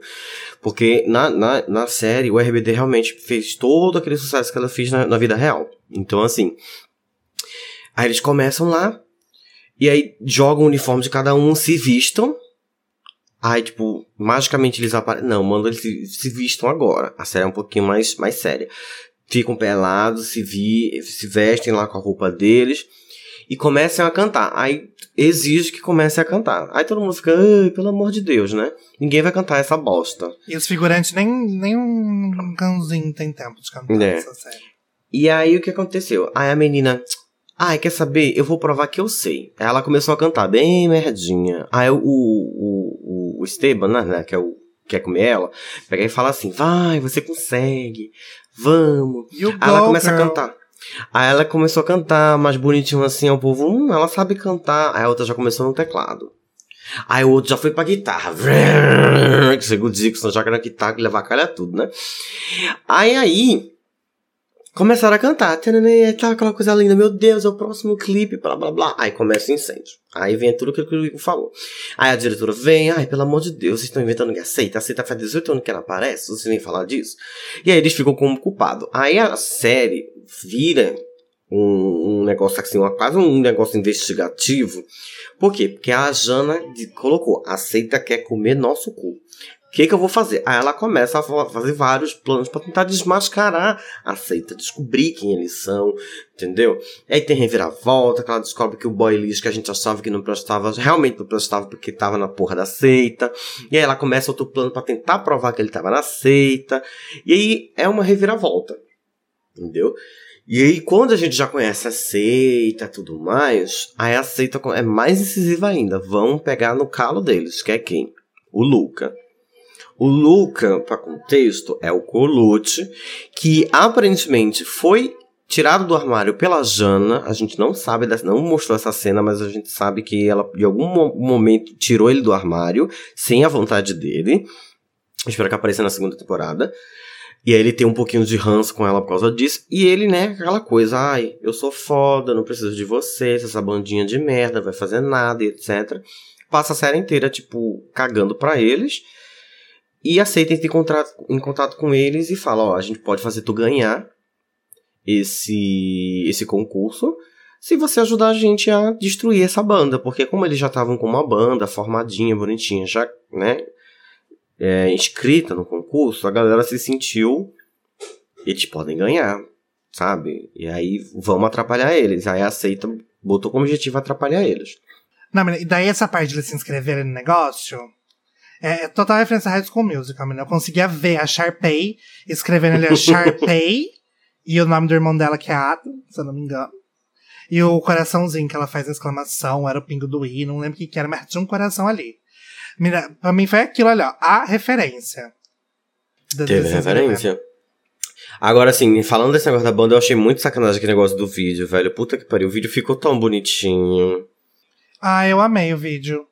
Porque na, na, na série o RBD realmente fez todo aquele sucesso que ela fez na, na vida real. Então assim, aí eles começam lá e aí jogam o uniforme de cada um, se vistam. Aí, tipo, magicamente eles aparecem. Não, manda eles se, se vistam agora. A série é um pouquinho mais, mais séria. Ficam pelados, se, vi, se vestem lá com a roupa deles e começam a cantar. Aí exige que comecem a cantar. Aí todo mundo fica, ai, pelo amor de Deus, né? Ninguém vai cantar essa bosta. E os figurantes nem, nem um cãozinho tem tempo de cantar É. essa série. E aí o que aconteceu? Aí a menina, ai, quer saber? Eu vou provar que eu sei. Aí ela começou a cantar bem merdinha. Aí o, o, o, Esteban, né, que é o quer comer ela, pega e fala assim: vai, você consegue, vamos. You Aí ela começa a girl. cantar. Aí ela começou a cantar mais bonitinho assim, ao povo, hum, ela sabe cantar. Aí a outra já começou no teclado. Aí o outro já foi pra guitarra. Que segundo Dixon já quer guitarra, levar a calha tudo, né? Aí aí, começaram a cantar. Tananã, Tá aquela coisa linda, meu Deus, é o próximo clipe, blá blá blá. Aí começa o incêndio. Aí vem tudo aquilo que o Igor falou. Aí a diretora vem, ai, pelo amor de Deus, vocês estão inventando que aceita. Aceita faz 18 anos que ela aparece, vocês vêm falar disso. E aí eles ficam como culpado. Aí a série vira um, um negócio assim, uma, quase um negócio investigativo. Por quê? Porque a Jana colocou, aceita quer comer nosso cu. Que, que eu vou fazer? Aí ela começa a fa- fazer vários planos pra tentar desmascarar a seita, descobrir quem eles são, entendeu? Aí tem reviravolta, que ela descobre que o boy lixo que a gente achava que não prestava, realmente não prestava porque tava na porra da seita. E aí ela começa outro plano pra tentar provar que ele tava na seita. E aí é uma reviravolta, entendeu? E aí, quando a gente já conhece a seita e tudo mais, aí a seita é mais incisiva ainda. Vão pegar no calo deles, que é quem? O Luca. O Luca, para contexto, é o Colute, que aparentemente foi tirado do armário pela Jana. A gente não sabe, não mostrou essa cena, mas a gente sabe que ela, em algum mo- momento, tirou ele do armário, sem a vontade dele. Espero que apareça na segunda temporada. E aí ele tem um pouquinho de ranço com ela por causa disso. E ele, né, aquela coisa, ai, eu sou foda, não preciso de você, essa bandinha de merda, vai fazer nada, etc. passa a série inteira, tipo, cagando pra eles. E aceita entrar em contato, em contato com eles e fala, ó, a gente pode fazer tu ganhar esse, esse concurso se você ajudar a gente a destruir essa banda. Porque como eles já estavam com uma banda formadinha, bonitinha, já, né, é, inscrita no concurso, a galera se sentiu, eles podem ganhar, sabe? E aí vamos atrapalhar eles. Aí aceita, botou como objetivo atrapalhar eles. Não, e daí essa parte de eles se inscreverem no negócio é, total referência a High School Musical, menina. Eu conseguia ver a Sharpay escrevendo ali a Sharpay e o nome do irmão dela que é Adam, se eu não me engano. E o coraçãozinho que ela faz a exclamação, era o pingo do i, não lembro o que, que era, mas tinha um coração ali. Menina, pra mim foi aquilo ali, ó, a referência. Teve referência. Agora, assim, falando desse negócio da banda, eu achei muito sacanagem aquele negócio do vídeo, velho. Puta que pariu. O vídeo ficou tão bonitinho. Ah, eu amei o vídeo.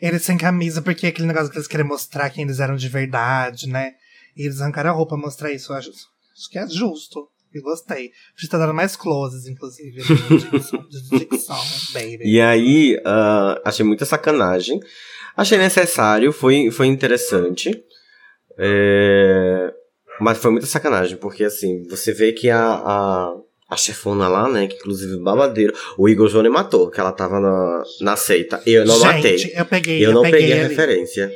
Eles sem camisa, porque é aquele negócio que eles querem mostrar quem eles eram de verdade, né? E eles arrancaram a roupa mostrar isso. Eu acho, acho que é justo. Eu gostei. Podia estar dando mais closes, inclusive. Dixon, de baby. E aí, ah, achei muita sacanagem. Achei necessário, foi, foi interessante. É, Mas foi muita sacanagem, porque assim, você vê que a, a, a chefona lá, né, que inclusive babadeiro, o Igor Johnny matou, que ela tava na, na seita. Eu não Gente, matei. eu peguei, Eu não peguei, peguei a referência.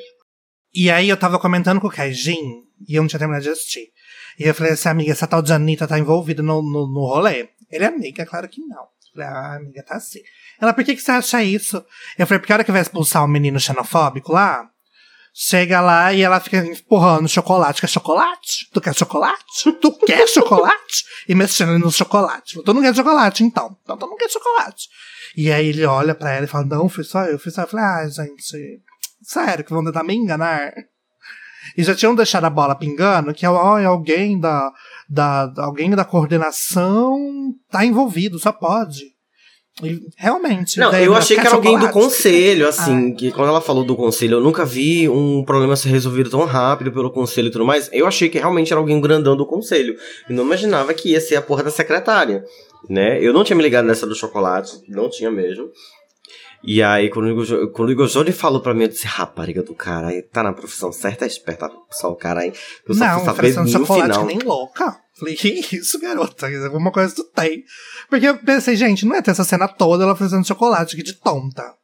E aí eu tava comentando com o Kaijin, e eu não tinha terminado de assistir. E eu falei assim, amiga, essa tal de Anitta tá envolvida no, no, no rolê? Ele é amiga, claro que não. Eu falei, ah, amiga, tá assim. Ela, por que, que você acha isso? Eu falei, porque a hora que vai expulsar o menino xenofóbico lá, chega lá e ela fica empurrando chocolate. Quer chocolate? Tu quer chocolate? Tu quer chocolate? E mexendo no chocolate. Tu não quer chocolate, então. Então tu não quer chocolate. E aí ele olha pra ela e fala, não, fui só eu, fui só eu. Eu falei, ah, gente, sério que vão tentar me enganar? E já tinham deixado a bola pingando que ó, é alguém da, da, alguém da coordenação tá envolvido, só pode. Realmente. Não, eu ela achei que era alguém do conselho, assim, que quando ela falou do conselho, eu nunca vi um problema ser resolvido tão rápido pelo conselho e tudo mais. Eu achei que realmente era alguém grandão do conselho. E não imaginava que ia ser a porra da secretária, né? Eu não tinha me ligado nessa do chocolate, não tinha mesmo. E aí, quando o Igor, Jo- quando o Igor Johnny falou pra mim, eu disse, rapariga do caralho, tá na profissão certa, é esperta só o caralho. Eu só fui Não, saber oferecendo no final. nem louca. Falei, que isso, garota? Alguma coisa tu tem. Porque eu pensei, gente, não ia ter essa cena toda ela oferecendo chocolate, que de tonta.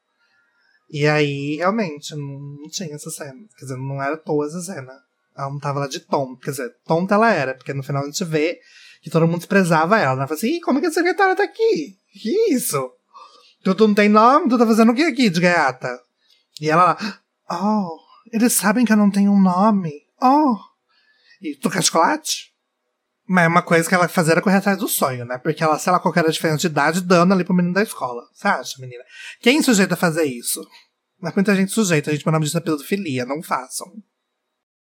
E aí, realmente, não, não tinha essa cena. Quer dizer, não era toda essa cena. Ela não tava lá de tonta. Quer dizer, tonta ela era, porque no final a gente vê que todo mundo desprezava ela. Ela fala assim, Ih, como é que a secretária tá aqui? Que isso? Tu, tu não tem nome? Tu tá fazendo o que aqui de gaiata? E ela lá, oh, eles sabem que eu não tenho um nome. Oh, e tu quer chocolate? Mas é uma coisa que ela fazia era correr atrás do sonho, né? Porque ela, sei lá, qual era a diferença de idade, dando ali pro menino da escola. Você acha, menina? Quem sujeita a fazer isso? Mas muita gente sujeita, a gente, meu nome disso é pedofilia, não façam.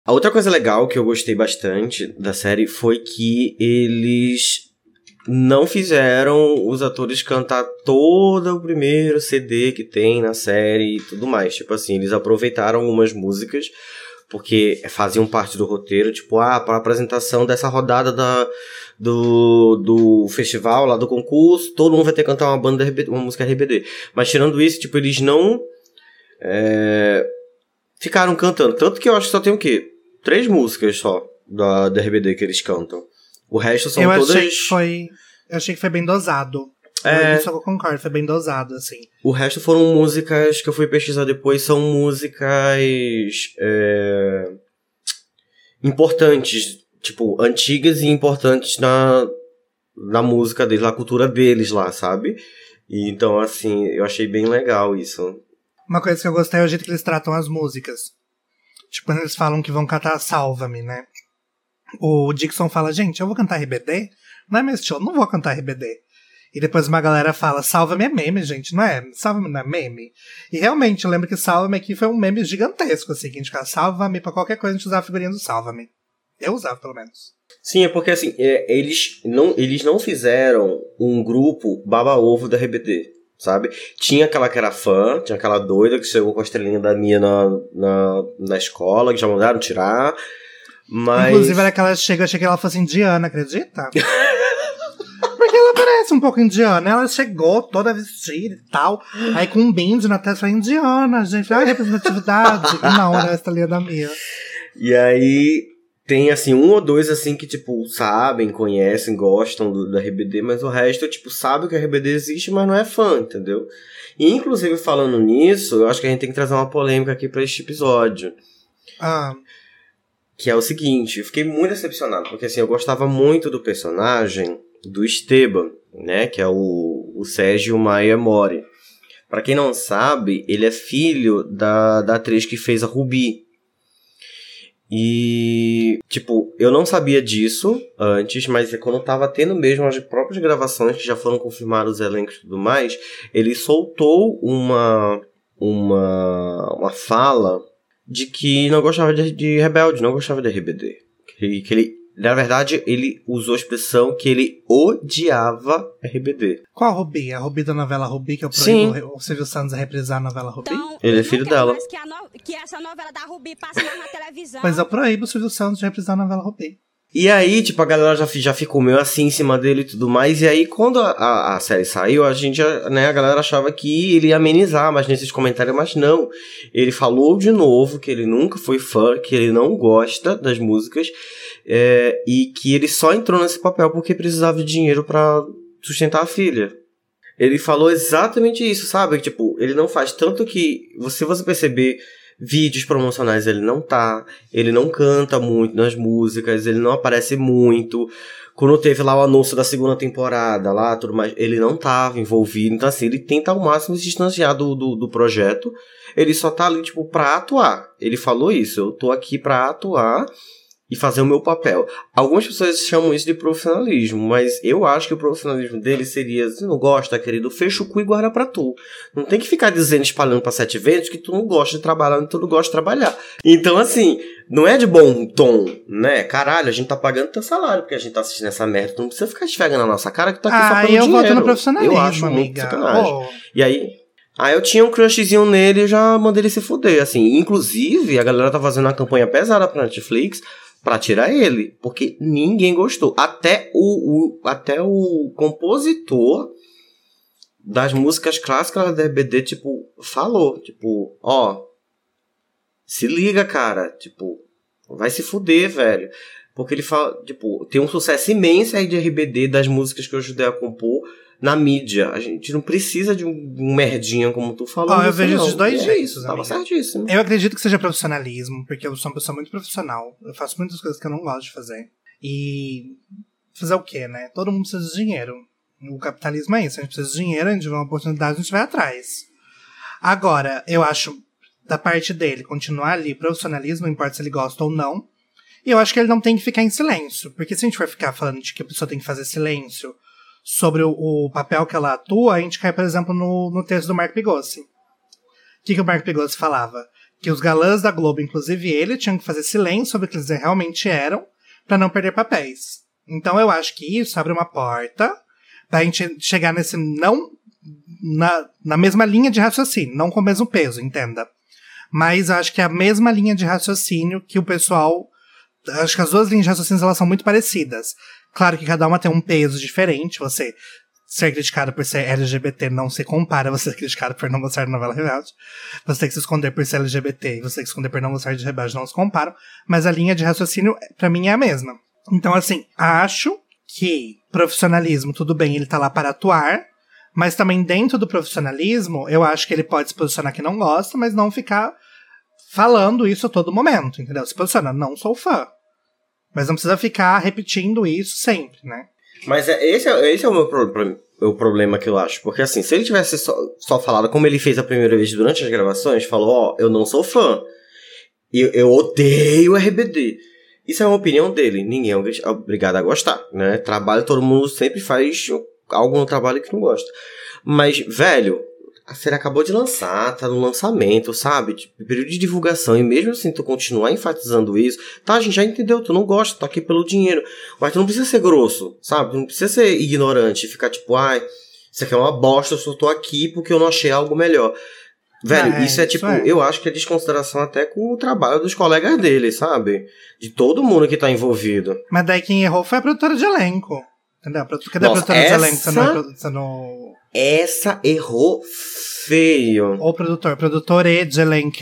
A outra coisa legal que eu gostei bastante da série foi que eles não fizeram os atores cantar todo o primeiro CD que tem na série e tudo mais. Tipo assim, eles aproveitaram algumas músicas porque faziam parte do roteiro, tipo, ah, para a apresentação dessa rodada da, do, do festival lá do concurso, todo mundo vai ter que cantar uma banda RBD, uma música RBD. Mas tirando isso, tipo, eles não é, ficaram cantando. Tanto que eu acho que só tem o quê? Três músicas só da, da RBD que eles cantam. O resto são eu todas. achei que foi. Eu achei que foi bem dosado. É. Isso eu concordo, foi bem dosado, assim. O resto foram músicas que eu fui pesquisar depois, são músicas é, importantes, tipo, antigas e importantes na, na música deles, na cultura deles lá, sabe? E, então, assim, eu achei bem legal isso. Uma coisa que eu gostei é o jeito que eles tratam as músicas. Tipo, quando eles falam que vão cantar Salva-me, né? O Dixon fala, gente, eu vou cantar RBD? Não é meu estilo, não vou cantar RBD. E depois uma galera fala, Salva-me é meme, gente, não é? Salva-me não é meme? E realmente, eu lembro que Salva-me aqui foi um meme gigantesco, assim, que a gente ficava, Salva-me, pra qualquer coisa a gente usava a figurinha do Salva-me. Eu usava, pelo menos. Sim, é porque assim, é, eles, não, eles não fizeram um grupo baba-ovo da RBD, sabe? Tinha aquela que era fã, tinha aquela doida que chegou com a estrelinha da minha na, na, na escola, que já mandaram tirar. Mas. Inclusive, era que ela chega, eu achei que ela fosse indiana, acredita? Parece um pouco indiana. Ela chegou toda vestida e tal. Aí com um bindi na testa, indiana, gente. Ai, representatividade. não, era essa ali da minha. E aí tem assim um ou dois assim que tipo sabem, conhecem, gostam do, da RBD, mas o resto tipo sabe que a RBD existe, mas não é fã, entendeu? E inclusive falando nisso, eu acho que a gente tem que trazer uma polêmica aqui para este episódio. Ah, Que é o seguinte, eu fiquei muito decepcionado, porque assim, eu gostava muito do personagem do Esteban, né? Que é o, o Sérgio Maia Mori. Pra quem não sabe, ele é filho da, da atriz que fez a Ruby. E, tipo, eu não sabia disso antes, mas é quando tava tendo mesmo as próprias gravações que já foram confirmados os elencos e tudo mais, ele soltou uma uma uma fala de que não gostava de, de Rebelde, não gostava de RBD. Que, que ele, na verdade, ele usou a expressão que ele odiava RBD. qual Rubi? A Rubi da novela Rubi, que eu proíbo o Silvio Santos a reprisar a novela Rubi? Então, Ele é filho dela. Que, a no- que essa novela da Rubi passe na televisão. Pois eu proíbo o Silvio Santos de reprisar a novela Rubi. E aí, tipo, a galera já, já ficou meio assim em cima dele e tudo mais. E aí, quando a, a, a série saiu, a gente, né, a galera achava que ele ia amenizar mais nesses comentários, mas não. Ele falou de novo que ele nunca foi fã, que ele não gosta das músicas, é, e que ele só entrou nesse papel porque precisava de dinheiro pra sustentar a filha. Ele falou exatamente isso, sabe? Tipo, ele não faz tanto que, se você perceber, vídeos promocionais ele não tá, ele não canta muito nas músicas, ele não aparece muito. Quando teve lá o anúncio da segunda temporada, lá, tudo mais, ele não tava envolvido. Então, assim, ele tenta ao máximo se distanciar do, do, do projeto. Ele só tá ali, tipo, pra atuar. Ele falou isso, eu tô aqui pra atuar e fazer o meu papel. Algumas pessoas chamam isso de profissionalismo, mas eu acho que o profissionalismo dele seria, se não gosta, querido, fecha o cu e guarda pra tu. Não tem que ficar dizendo, espalhando pra sete ventos que tu não gosta de trabalhar, onde tu não gosta de trabalhar. Então, assim, não é de bom tom, né? Caralho, a gente tá pagando teu salário porque a gente tá assistindo essa merda. Tu não precisa ficar esfregando na nossa cara que tu tá aqui só Ah, pelo eu dinheiro. voto no profissionalismo, Eu acho muito amiga. sacanagem. Oh, E aí, aí eu tinha um crushzinho nele e já mandei ele se fuder, assim. Inclusive, a galera tá fazendo uma campanha pesada pra Netflix pra tirar ele, porque ninguém gostou. Até o, o- até o compositor das músicas clássicas da DBD, tipo, falou, tipo, ó, se liga, cara, tipo, vai se fuder, velho. Porque ele fala, tipo, tem um sucesso imenso aí de RBD das músicas que eu ajudei a compor na mídia. A gente não precisa de um, merdinha como tu falou. Ó, eu isso, vejo não. esses dois é jeitos, isso, Tava amiga. certíssimo. Eu acredito que seja profissionalismo, porque eu sou uma pessoa muito profissional. Eu faço muitas coisas que eu não gosto de fazer. E fazer o quê, né? Todo mundo precisa de dinheiro. O capitalismo é isso. A gente precisa de dinheiro, a gente vê uma oportunidade, a gente vai atrás. Agora, eu acho da parte dele continuar ali, profissionalismo, não importa se ele gosta ou não. E eu acho que ele não tem que ficar em silêncio. Porque se a gente for ficar falando de que a pessoa tem que fazer silêncio sobre o, o papel que ela atua, a gente cai, por exemplo, no, no texto do Mark Pigossi. O que, que o Mark Pigossi falava? Que os galãs da Globo, inclusive ele, tinham que fazer silêncio sobre o que eles realmente eram para não perder papéis. Então eu acho que isso abre uma porta pra gente chegar nesse não na, na mesma linha de raciocínio, não com o mesmo peso, entenda. Mas eu acho que é a mesma linha de raciocínio que o pessoal. Acho que as duas linhas de raciocínio elas são muito parecidas. Claro que cada uma tem um peso diferente. Você ser criticado por ser LGBT não se compara a você ser criticado por não gostar de novela rebelde. Você tem que se esconder por ser LGBT e você tem que se esconder por não gostar de rebelde não se comparam. Mas a linha de raciocínio, pra mim, é a mesma. Então, assim, acho que profissionalismo, tudo bem, ele tá lá para atuar. Mas também dentro do profissionalismo, eu acho que ele pode se posicionar que não gosta, mas não ficar falando isso a todo momento, entendeu? Se posiciona, não sou fã. Mas não precisa ficar repetindo isso sempre, né? Mas é, esse, é, esse é o meu pro- pro- o problema que eu acho. Porque assim, se ele tivesse só, só falado como ele fez a primeira vez durante as gravações, falou, ó, eu não sou fã. Eu, eu odeio RBD. Isso é uma opinião dele. Ninguém é obri- obrigado a gostar, né? Trabalho, todo mundo sempre faz algo no trabalho que não gosta. Mas, velho, a série acabou de lançar, tá no lançamento, sabe? Tipo, período de divulgação. E mesmo assim, tu continuar enfatizando isso, tá, a gente já entendeu, tu não gosta, tá aqui pelo dinheiro. Mas tu não precisa ser grosso, sabe? Tu não precisa ser ignorante e ficar tipo, ai, isso aqui é uma bosta, eu só tô aqui porque eu não achei algo melhor. Velho, É, isso é isso tipo, é. eu acho que é desconsideração até com o trabalho dos colegas dele, sabe? De todo mundo que tá envolvido. Mas daí quem errou foi a produtora de elenco. Entendeu? Cadê Nossa, a produtora de elenco? Você essa- não, é você não- Essa errou feio. Ou produtor, produtor e de elenco.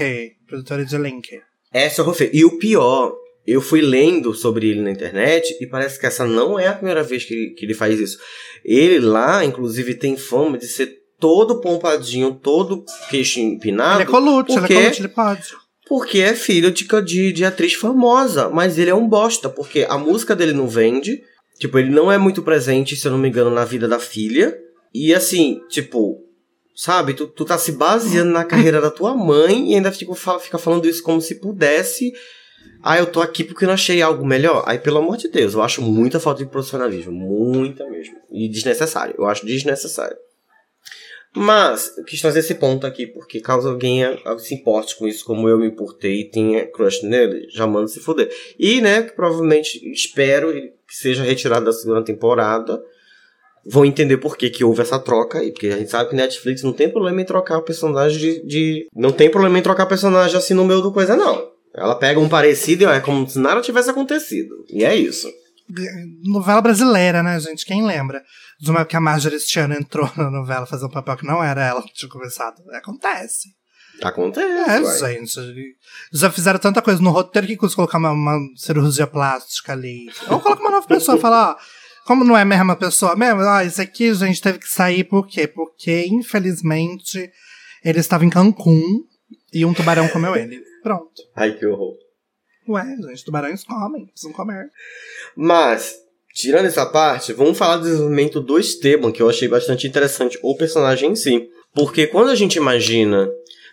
Produtor e de elenco. Essa errou feio. E o pior, eu fui lendo sobre ele na internet e parece que essa não é a primeira vez que ele, que ele faz isso. Ele lá, inclusive, tem fama de ser todo pompadinho, todo queixo empinado. ele é colute, ele é porque- colute, ele pode. Porque é filho de, de, de atriz famosa. Mas ele é um bosta, porque a música dele não vende. Tipo, ele não é muito presente, se eu não me engano, na vida da filha. E assim, tipo, sabe, tu, tu tá se baseando na carreira da tua mãe e ainda fica, fala- fica falando isso como se pudesse. Ah, eu tô aqui porque não achei algo melhor. Aí, pelo amor de Deus, eu acho muita falta de profissionalismo. Muita mesmo. E desnecessário. Eu acho desnecessário. Mas, eu quis trazer esse ponto aqui, porque caso alguém se importe com isso, como eu me importei e tenha crush nele, já manda se foder. E, né, que provavelmente espero que seja retirado da segunda temporada. Vão entender por que, que houve essa troca aí, porque a gente sabe que Netflix não tem problema em trocar personagem de, de. Não tem problema em trocar personagem assim no meio do coisa, não. Ela pega um parecido e ó, é como se nada tivesse acontecido. E é isso. Novela brasileira, né, gente? Quem lembra? De uma que a Marjorie este ano entrou na novela fazer um papel que não era ela que tinha começado. Acontece. Acontece. É, gente. Já fizeram tanta coisa no roteiro que custa colocar uma, uma cirurgia plástica ali. Ou coloca uma nova pessoa e fala, ó, como não é a mesma pessoa mesmo, ó, isso aqui, gente, teve que sair por quê? Porque, infelizmente, ele estava em Cancún e um tubarão comeu ele. Pronto. Ai, que horror. Ué, gente, tubarões comem, precisam comer. Mas, tirando essa parte, vamos falar do desenvolvimento do Esteban, que eu achei bastante interessante, o personagem em si. Porque quando a gente imagina,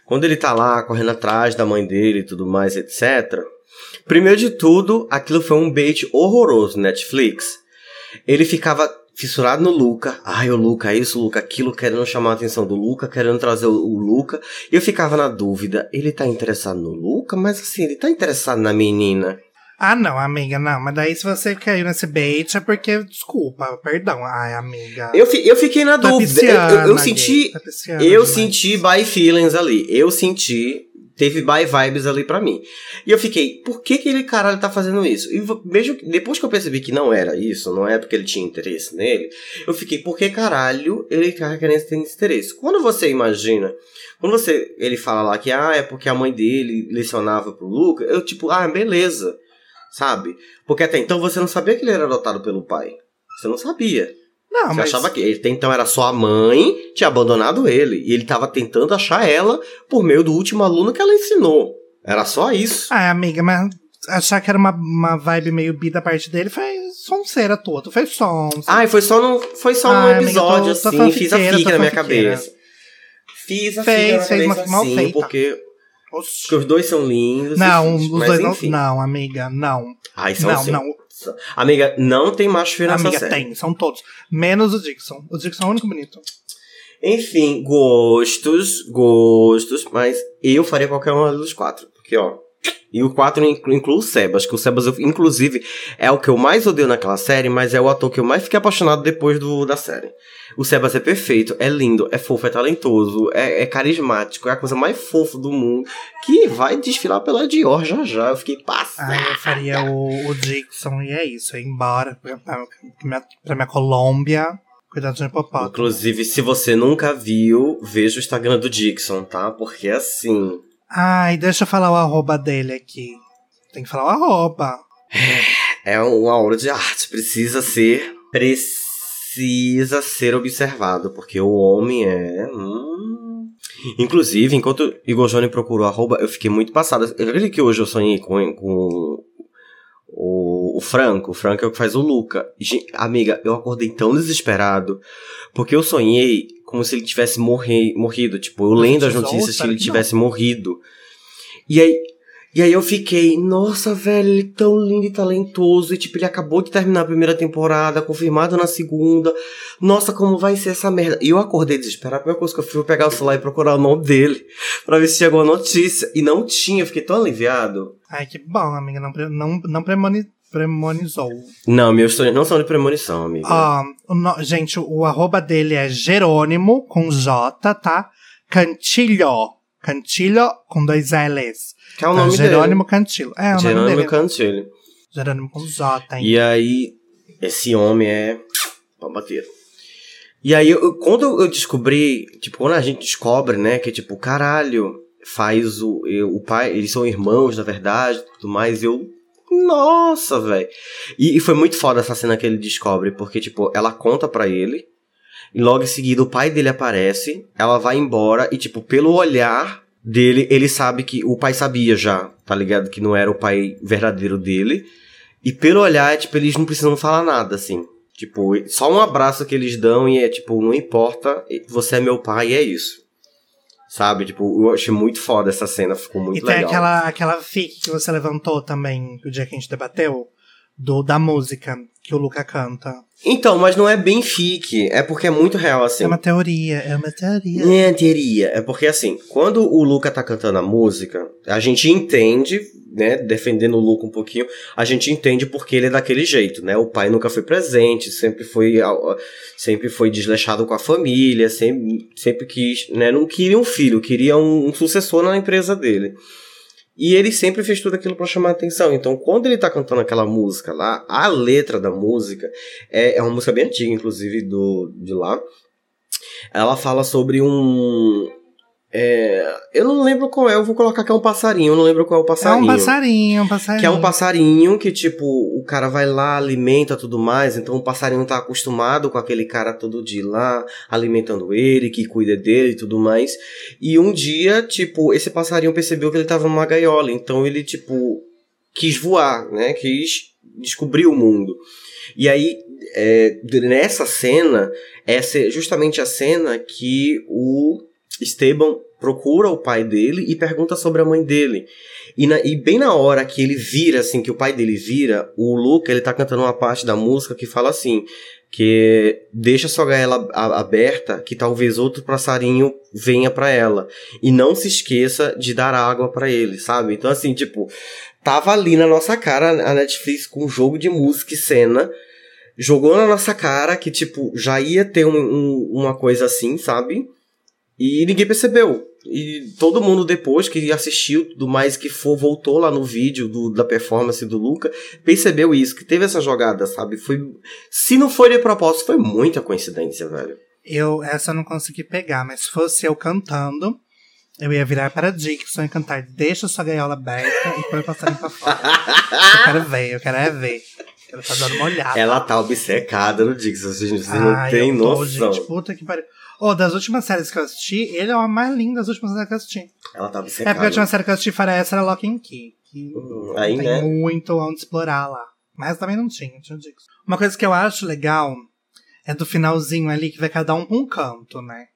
quando ele tá lá correndo atrás da mãe dele e tudo mais, etc. Primeiro de tudo, aquilo foi um bait horroroso, Netflix. Ele ficava fissurado no Luca. Ai, o Luca, isso, o Luca, aquilo, querendo chamar a atenção do Luca, querendo trazer o, o Luca. E eu ficava na dúvida, ele tá interessado no Luca? Mas assim, ele tá interessado na menina? Ah, não, amiga, não. Mas daí se você caiu nesse bait é porque, desculpa, perdão. Ai, amiga. Eu, fi- eu fiquei na Tá dúvida. Eu, eu- eu senti. tá Eu demais. senti by feelings ali. Eu senti. Teve by vibes ali pra mim. E eu fiquei, por que que ele caralho tá fazendo isso? E mesmo depois que eu percebi que não era isso, não é porque ele tinha interesse nele, eu fiquei, por que caralho ele tá querendo ter esse interesse? Quando você imagina, quando você ele fala lá que ah, é porque a mãe dele lecionava pro Luca, eu tipo, ah, beleza. Sabe? Porque até então você não sabia que ele era adotado pelo pai. Você não sabia. Não, Você mas... achava que ele até então era só a mãe, tinha abandonado ele. E ele tava tentando achar ela por meio do último aluno que ela ensinou. Era só isso. Ah, amiga, mas achar que era uma, uma vibe meio bi da parte dele foi sonseira toda. Foi som. Ai, foi só, no, foi só um Ai, amiga, episódio, tô- tô assim. Fiz a fica na minha cabeça. Fiz a Fez, fica na fez uma cabeça assim, feita. porque, Oxi. porque os dois são lindos. Não, os dois não. enfim. Não, amiga, não. Ai, são Não, sim. não. Amiga, não tem macho feio nessa Amiga, série. tem, são todos. Menos o Dixon. O Dixon é o único bonito. Enfim, gostos, gostos, mas eu faria qualquer um dos quatro. Porque, ó. E o quatro inclui, inclui o Sebas, que o Sebas, eu- inclusive, é o que eu mais odeio naquela série, mas é o ator que eu mais fiquei apaixonado depois do, da série. O Sebas é perfeito, é lindo, é fofo, é talentoso, é, é carismático, é a coisa mais fofa do mundo, que vai desfilar pela Dior já já. Eu fiquei passado. Ah, eu faria o, o Dixon e é isso. Ir embora pra, pra, minha, pra minha Colômbia. Cuidado de hipopótamo. Inclusive, se você nunca viu, veja o Instagram do Dixon, tá? Porque assim. Ai, deixa eu falar o arroba dele aqui. Tem que falar o arroba. É uma obra de arte, precisa ser. Precisa ser observado, porque o homem é. hum. Inclusive, enquanto Igor Johnny procurou arroba, eu fiquei muito passada. Eu acredito que hoje eu sonhei com, com o, o Franco. O Franco é o que faz o Luca. Gente, amiga, eu acordei tão desesperado, porque eu sonhei como se ele tivesse morre, morrido. Tipo, eu lendo as notícias que ele tivesse morrido. E aí, e aí eu fiquei, nossa, velho, ele é tão lindo e talentoso. E tipo, ele acabou de terminar a primeira temporada, confirmado na segunda. Nossa, como vai ser essa merda? E eu acordei desesperado. A primeira coisa que eu fui foi pegar o celular e procurar o nome dele. Pra ver se chegou a notícia. E não tinha, eu fiquei tão aliviado. Ai, que bom, amiga. Não, não, não premoni- premonizou. Não, meus sonhos não são de premonição, amiga. Ó, o no- gente, o arroba dele é Jerônimo, com J, tá? Cantilho. Cantilho com dois L's. que é o Tá, nome Jerônimo Cantilho. É, o dele. nome Jerônimo dele. Cantilho. Jerônimo com J, hein? E aí, esse homem é Pau bateiro. E aí, eu- quando eu descobri, tipo, quando a gente descobre, né, que tipo, caralho, faz o, eu- o pai, eles são irmãos, na verdade, tudo mais, eu. Nossa, velho. E, e foi muito foda essa cena que ele descobre, porque, tipo, ela conta pra ele, e logo em seguida o pai dele aparece, ela vai embora, e, tipo, pelo olhar dele, ele sabe que o pai sabia já, tá ligado? Que não era o pai verdadeiro dele. E pelo olhar, tipo, eles não precisam falar nada, assim. Tipo, só um abraço que eles dão e é tipo, não importa, você é meu pai e é isso. Sabe? Tipo, eu achei muito foda essa cena, ficou muito e tem legal. aquela, aquela fic que você levantou também, o dia que a gente debateu, do, da música que o Luca canta. Então, mas não é bem fique, é porque é muito real, assim. É uma teoria, é uma teoria. É, teoria. É porque assim, quando o Luca tá cantando a música, a gente entende, né, defendendo o Luca um pouquinho, a gente entende porque ele é daquele jeito, né? O pai nunca foi presente, sempre foi sempre foi desleixado com a família, sempre, sempre quis, né, não queria um filho, queria um, um sucessor na empresa dele. E ele sempre fez tudo aquilo pra chamar atenção. Então, quando ele tá cantando aquela música lá, a letra da música é, é uma música bem antiga, inclusive, do, de lá. Ela fala sobre um. É, eu não lembro qual é, eu vou colocar que é um passarinho, eu não lembro qual é o É passarinho. um passarinho, um passarinho. Que é um passarinho que, tipo, o cara vai lá, alimenta tudo mais, então o passarinho tá acostumado com aquele cara todo dia lá, alimentando ele, que cuida dele e tudo mais. E um dia, tipo, esse passarinho percebeu que ele tava numa gaiola, então ele, tipo, quis voar, né? Quis descobrir o mundo. E aí, é, nessa cena, essa é justamente a cena que o Esteban procura o pai dele e pergunta sobre a mãe dele. E, na- e bem na hora que ele vira, assim, que o pai dele vira, o Luca, ele tá cantando uma parte da música que fala assim, que deixa sua gaiola aberta, que talvez outro passarinho venha pra ela. E não se esqueça de dar água pra ele, sabe? Então, assim, tipo, tava ali na nossa cara a Netflix com um jogo de música e cena, jogou na nossa cara que, tipo, já ia ter um- um- uma coisa assim, sabe? E ninguém percebeu. E todo mundo depois que assistiu tudo mais que for, voltou lá no vídeo do- da performance do Luca, percebeu isso, que teve essa jogada, sabe? Foi. Se não foi de propósito, foi muita coincidência, velho. Eu, essa eu não consegui pegar, mas se fosse eu cantando, eu ia virar para Dixon e cantar Deixa sua gaiola aberta e põe o passarinho pra fora. eu quero ver, eu quero é ver. Quero estar dando uma olhada. Ela tá obcecada no Dixon, vocês, não Ai, têm eu tô, noção. gente, puta que pariu. Ô, das últimas séries que eu assisti, ele é uma mais linda das últimas séries que eu assisti. Ela tá É obcecada. porque a última série que eu assisti fora essa era Lock and Key. Que Hum, aí, tem né? muito onde explorar lá. Mas também não tinha, tinha o Dixon. Uma coisa que eu acho legal é do finalzinho ali, que vai cada um pra um canto, né?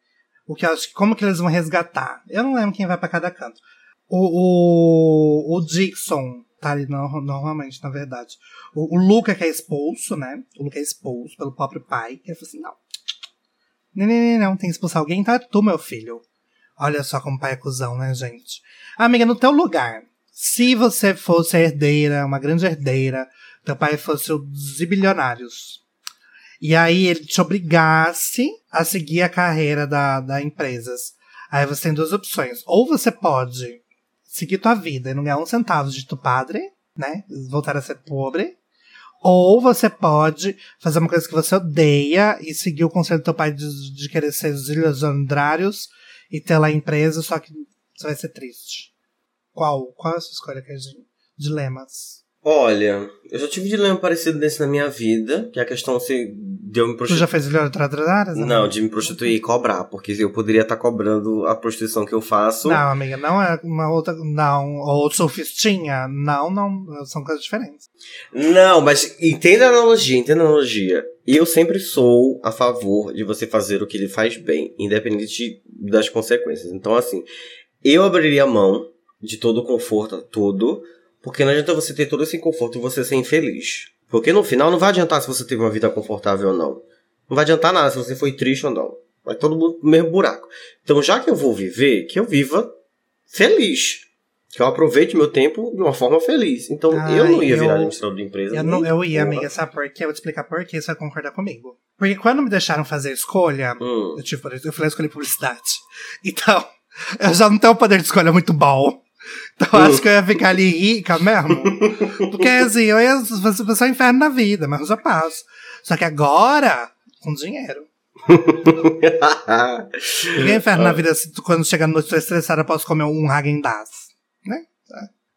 O que eu acho que como que eles vão resgatar? Eu não lembro quem vai pra cada canto. O, o, o Dixon tá ali no- normalmente, na verdade. O, o Luca que é expulso, né? O Luca é expulso pelo próprio pai. Ele falou assim, não. Não, não, não, não, tem que expulsar alguém, é tu, meu filho. Olha só como pai é cuzão, né, gente? Amiga, no teu lugar, se você fosse a herdeira, uma grande herdeira, teu pai fosse o zibilionários, e aí ele te obrigasse a seguir a carreira da, da empresas, aí você tem duas opções. Ou você pode seguir tua vida e não ganhar um centavo de tu padre, né? Voltar a ser pobre. Ou você pode fazer uma coisa que você odeia e seguir o conselho do teu pai de, de querer ser zilionários e ter lá a empresa, só que você vai ser triste. Qual? Qual é a sua escolha, Cardinho? Dilemas. Olha, eu já tive um dilema parecido desse na minha vida, que é a questão se de eu me Tu prostituir. já fez zilionários? Não, de me prostituir e cobrar, porque eu poderia estar cobrando a prostituição que eu faço. Não, amiga, não é uma outra. Não. Ou surfistinha? Não, não. São coisas diferentes. Não, mas entenda a analogia, entenda a analogia. Eu sempre sou a favor de você fazer o que ele faz bem, independente das consequências. Então, assim, eu abriria a mão de todo o conforto, tudo, porque não adianta você ter todo esse conforto e você ser infeliz. Porque no final não vai adiantar se você teve uma vida confortável ou não. Não vai adiantar nada se você foi triste ou não. Vai todo mundo no mesmo buraco. Então, já que eu vou viver, que eu viva feliz. Que eu aproveite meu tempo de uma forma feliz. Então, Ai, eu não ia eu- virar administrador de empresa. Eu, não, eu ia, amiga, sabe por quê? Eu vou te explicar por quê, você vai concordar comigo. Porque quando me deixaram fazer escolha, Hum. eu, tipo, eu falei, eu escolhi publicidade. Então, eu já não tenho um poder de escolha muito bom. Então, eu acho que eu ia ficar ali rica mesmo. Porque, assim, eu ia fazer o inferno na vida, mas eu já passo. Só que agora, com dinheiro. Ninguém ferra na vida se tu, quando chega no noite tô estressada, eu posso comer um Hagen Dazs, né?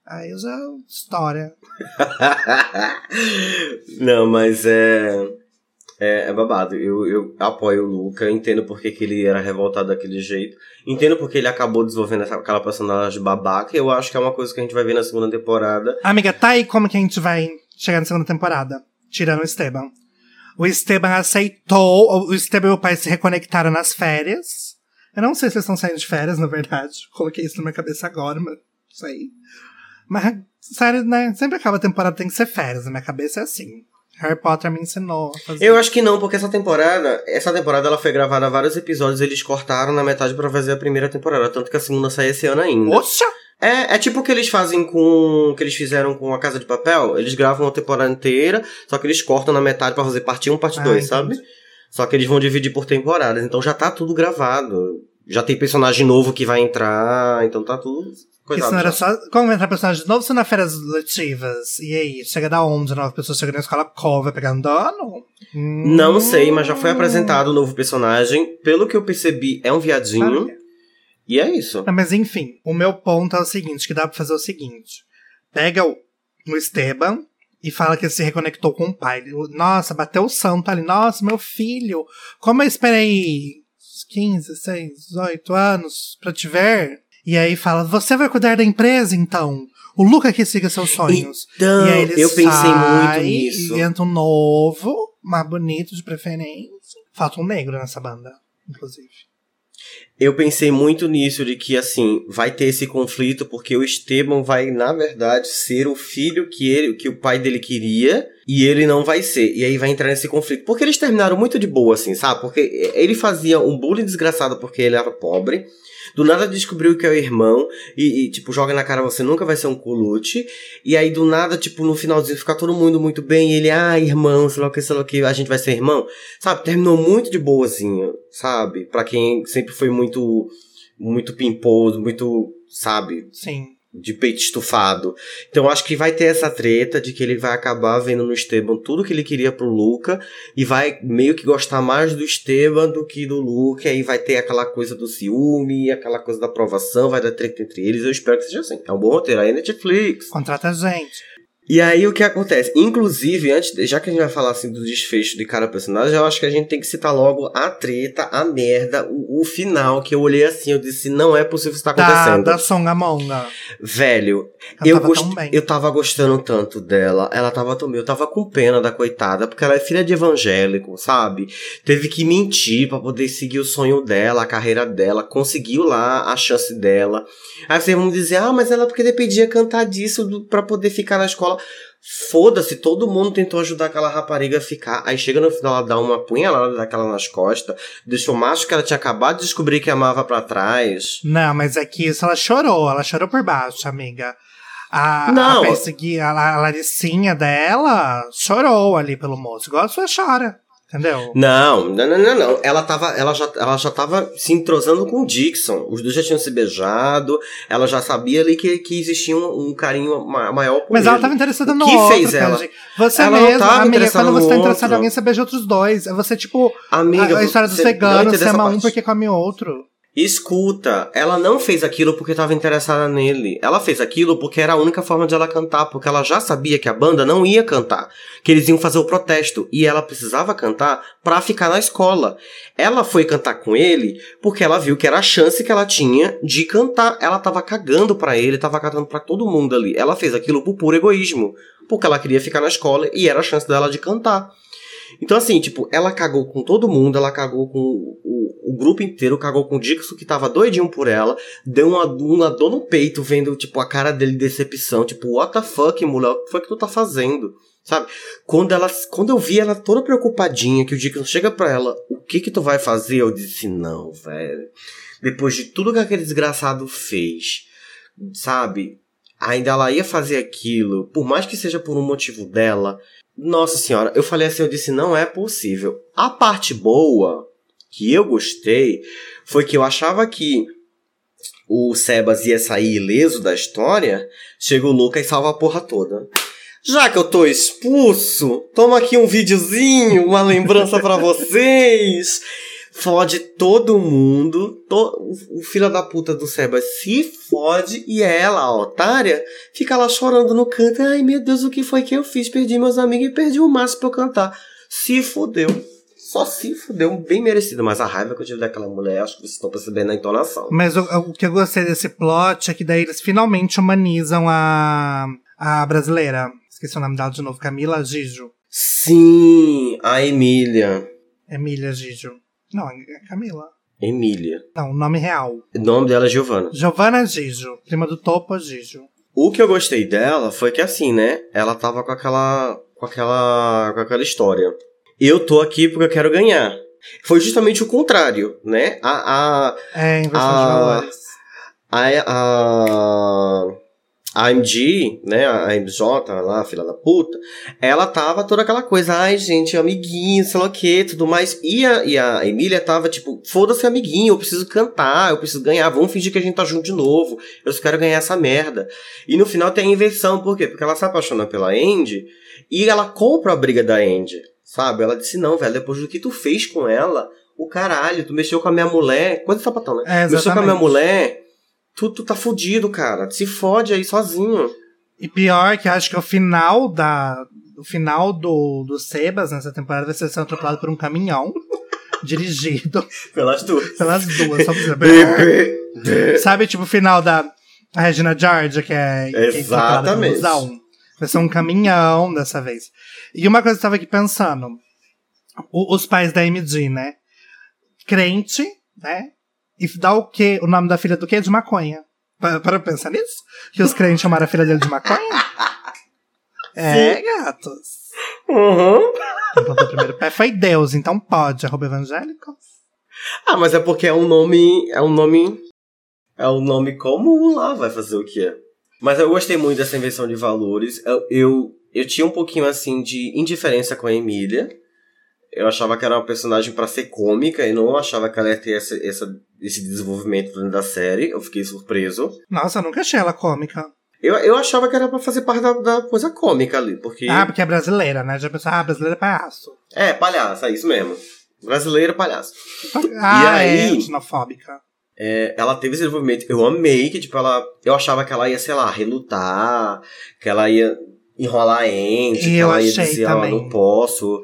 Aí já é história. Não, mas é. É, é babado. Eu, eu apoio o Luca, entendo porque que ele era revoltado daquele jeito. Entendo porque ele acabou desenvolvendo essa, aquela personagem babaca. Eu acho que é uma coisa que a gente vai ver na segunda temporada. Amiga, tá aí como que a gente vai chegar na segunda temporada? Tirando o Esteban. O Esteban aceitou. O Esteban e o pai se reconectaram nas férias. Eu não sei se eles estão saindo de férias, na verdade. Coloquei isso na minha cabeça agora, mas não sei. Mas, sério, né? Sempre acaba a temporada tem que ser férias. Na minha cabeça é assim. Harry Potter me ensinou a fazer. Eu acho que não, porque essa temporada, essa temporada ela foi gravada vários episódios, eles cortaram na metade pra fazer a primeira temporada, tanto que a segunda sai esse ano ainda. Poxa! É, é tipo o que eles fazem com. que eles fizeram com a Casa de Papel. Eles gravam uma temporada inteira, só que eles cortam na metade pra fazer parte 1, parte Ah, 2, entendi. sabe? Só que eles vão dividir por temporadas, então já tá tudo gravado. Já tem personagem novo que vai entrar, então tá tudo. Porque Coisado senão era só. Como entrar personagem novo se na férias letivas? E aí? Chega da onde? Nova pessoa chega na escola qual? Vai pegando dano? Não sei, mas já Hum. foi apresentado o novo personagem. Pelo que eu percebi, é um viadinho. E é isso. Ah, mas enfim, o meu ponto é o seguinte: que dá pra fazer o seguinte: pega o, o Esteban e fala que ele se reconectou com o pai. Nossa, bateu o santo ali. Nossa, meu filho, como eu esperei 15, 16, 18 anos pra te ver? E aí fala: Você vai cuidar da empresa então? O Luca que siga seus sonhos. Então, e aí ele eu pensei sai muito nisso. E entra um novo, mais bonito de preferência. Falta um negro nessa banda, inclusive. Eu pensei muito nisso, de que, assim, vai ter esse conflito, porque o Esteban vai, na verdade, ser o filho que ele, que o pai dele queria, e ele não vai ser. E aí vai entrar nesse conflito. Porque eles terminaram muito de boa, assim, sabe? Porque ele fazia um bullying desgraçado porque ele era pobre. Do nada descobriu que é o irmão e, e, tipo, joga na cara você nunca vai ser um culute. E aí, do nada, tipo, no finalzinho fica todo mundo muito bem. E ele, ah, irmão, sei lá o que, sei lá o que, a gente vai ser irmão. Sabe? Terminou muito de boazinha, sabe? Pra quem sempre foi muito, muito pimposo, muito, sabe? Sim. De peito estufado. Então acho que vai ter essa treta de que ele vai acabar vendo no Esteban tudo que ele queria pro Luca e vai meio que gostar mais do Esteban do que do Luca. E aí vai ter aquela coisa do ciúme, aquela coisa da aprovação, vai dar treta entre eles. Eu espero que seja assim. É um bom roteiro. Aí é Netflix. Contrata a gente. E aí o que acontece? Inclusive, antes, já que a gente vai falar assim do desfecho de cada personagem, eu acho que a gente tem que citar logo a treta, a merda, o, o final, que eu olhei assim, eu disse, não é possível isso tá Da, acontecendo. da Songamonga. Velho, Ela eu, tava gost... eu tava gostando tanto dela. Ela tava tão bem. Eu tava com pena da coitada, porque ela é filha de evangélico, sabe? Teve que mentir pra poder seguir o sonho dela, a carreira dela. Conseguiu lá a chance dela. Aí vocês vão dizer, ah, mas ela porque dependia cantar disso pra poder ficar na escola. Foda-se, todo mundo tentou ajudar aquela rapariga a ficar. Aí chega no final, ela dá uma punhalada daquela nas costas, deixou o macho que ela tinha acabado de descobrir que amava pra trás. Não, mas é que isso ela chorou. Ela chorou por baixo, amiga. A, Não. a, persegui- a, a Laricinha dela chorou ali pelo moço. Igual a sua chora. Entendeu? Não, não, não, não, não. Ela, tava, ela, já, ela já tava se entrosando com o Dixon. Os dois já tinham se beijado. Ela já sabia ali que, que existia um, um carinho ma- maior por Mas ele. ela tava interessada O no que outro. fez cara, ela? gente. Você Ela mesmo, amiga, interessada quando você tá interessado outro. em alguém, você beija outros dois. É Você, tipo, Amiga, a, a história dos veganos, entendeu você essa ama um porque come outro. Escuta, ela não fez aquilo porque estava interessada nele. Ela fez aquilo porque era a única forma de ela cantar, porque ela já sabia que a banda não ia cantar, que eles iam fazer o protesto e ela precisava cantar pra ficar na escola. Ela foi cantar com ele porque ela viu que era a chance que ela tinha de cantar. Ela tava cagando pra ele, tava cagando pra todo mundo ali. Ela fez aquilo por puro egoísmo, porque ela queria ficar na escola e era a chance dela de cantar. Então, assim, tipo, ela cagou com todo mundo, ela cagou com o, o grupo inteiro, cagou com o Dixon, que tava doidinho por ela, deu uma, uma dor no peito, vendo, tipo, a cara dele de decepção, tipo, what the fuck, mulher, o que foi que tu tá fazendo? Sabe? Quando ela, quando eu vi ela toda preocupadinha, que o Dixon chega pra ela, o que que tu vai fazer? Eu disse, não, velho. Depois de tudo que aquele desgraçado fez, sabe? Ainda ela ia fazer aquilo, por mais que seja por um motivo dela, nossa senhora, eu falei assim, eu disse, não é possível. A parte boa, que eu gostei, foi que eu achava que o Sebas ia sair ileso da história, chega o Lucas e salva a porra toda. Já que eu tô expulso, toma aqui um videozinho, uma lembrança pra vocês. Fode todo mundo. To... O filho da puta do Seba se fode e ela, a otária, fica lá chorando no canto. Ai meu Deus, o que foi que eu fiz? Perdi meus amigos e perdi o Márcio pra eu cantar. Se fodeu. Só se fodeu, bem merecido. Mas a raiva que eu tive daquela mulher, acho que vocês estão percebendo na entonação. Mas o, o que eu gostei desse plot é que daí eles finalmente humanizam a, a brasileira. Esqueci o nome dela de novo. Camila Gijo. Sim, a Emília. Emília Gijo. Não, é Camila. Emília. Não, o nome real. O nome dela é Giovana. Giovanna Gijo. Prima do Topo Gijo. O que eu gostei dela foi que assim, né? Ela tava com aquela. com aquela. com aquela história. Eu tô aqui porque eu quero ganhar. Foi justamente o contrário, né? A. a É, inversão de Ah. valores. a, a, a MG, né, a MJ lá, filha da puta, ela tava toda aquela coisa, ai gente, amiguinho, sei lá o que, tudo mais. E a, e a Emília tava tipo, foda-se amiguinho, eu preciso cantar, eu preciso ganhar, vamos fingir que a gente tá junto de novo, eu só quero ganhar essa merda. E no final tem a inversão, por quê? Porque ela se apaixona pela Andy e ela compra a briga da Andy, sabe? Ela disse, não, velho, depois do que tu fez com ela, o caralho, tu mexeu com a minha mulher, coisa de sapatão, né? É, mexeu com a minha mulher, tu, tu tá fudido, cara. Se fode aí sozinho. E pior que acho que o final da. O final do, do Sebas nessa temporada vai ser sendo atropelado por um caminhão dirigido Pelas duas. pelas duas. Só pra dizer. Sabe, tipo, o final da Regina George, que é que é Exatamente. Vai ser um caminhão dessa vez. E uma coisa que eu tava aqui pensando: o- os pais da MD, né? Crente, né? E dá o quê? O nome da filha do quê? De maconha. Para, para pensar nisso? Que os crentes chamaram a filha dele de maconha? É, gatos. Uhum. Quem plantou o primeiro pé foi Deus, então pode. Arroba evangélico. Ah, mas é porque é um nome. É um nome. É um nome comum lá, vai fazer o quê? Mas eu gostei muito dessa inversão de valores. Eu, eu, eu tinha um pouquinho assim de indiferença com a Emília. Eu achava que era uma personagem pra ser cômica e não achava que ela ia ter essa, essa- esse desenvolvimento dentro da série. Eu fiquei surpreso. Nossa, eu nunca achei ela cômica. Eu, eu achava que era pra fazer parte da, da coisa cômica ali, porque. Ah, porque é brasileira, né? Já pensou, ah, brasileira é palhaço. É, palhaço, é isso mesmo. Brasileira, palhaço. Ah, aí? é xenofóbica. É, ela teve esse desenvolvimento. Eu amei que, tipo, ela. Eu achava que ela ia, sei lá, relutar, que ela ia enrolar a ente, E que ela ia dizer, também. não posso.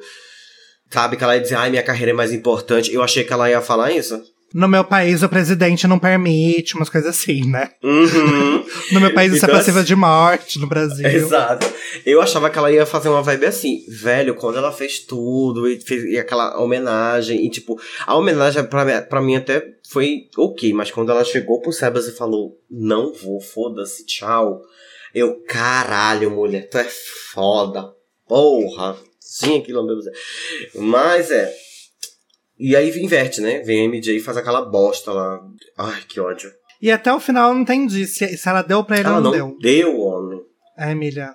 Sabe, que ela ia dizer, ai, minha carreira é mais importante. Eu achei que ela ia falar isso. No meu país, o presidente não permite, umas coisas assim, né? Uhum. No meu país, isso Então, é passível assim- de morte no Brasil. Exato. Eu achava que ela ia fazer uma vibe assim, velho, quando ela fez tudo e fez e aquela homenagem, e tipo, a homenagem pra, pra mim até foi ok, mas quando ela chegou pro Sebas e falou, não vou, foda-se, tchau. Eu, caralho, mulher, tu é foda. Porra. Sim, aquilo mesmo. Mas é. E aí inverte, né? Vem a MJ e faz aquela bosta lá. Ai, que ódio. E até o final eu não entendi se, se ela deu pra ele Ela ou não, não deu. deu, homem. A Emília.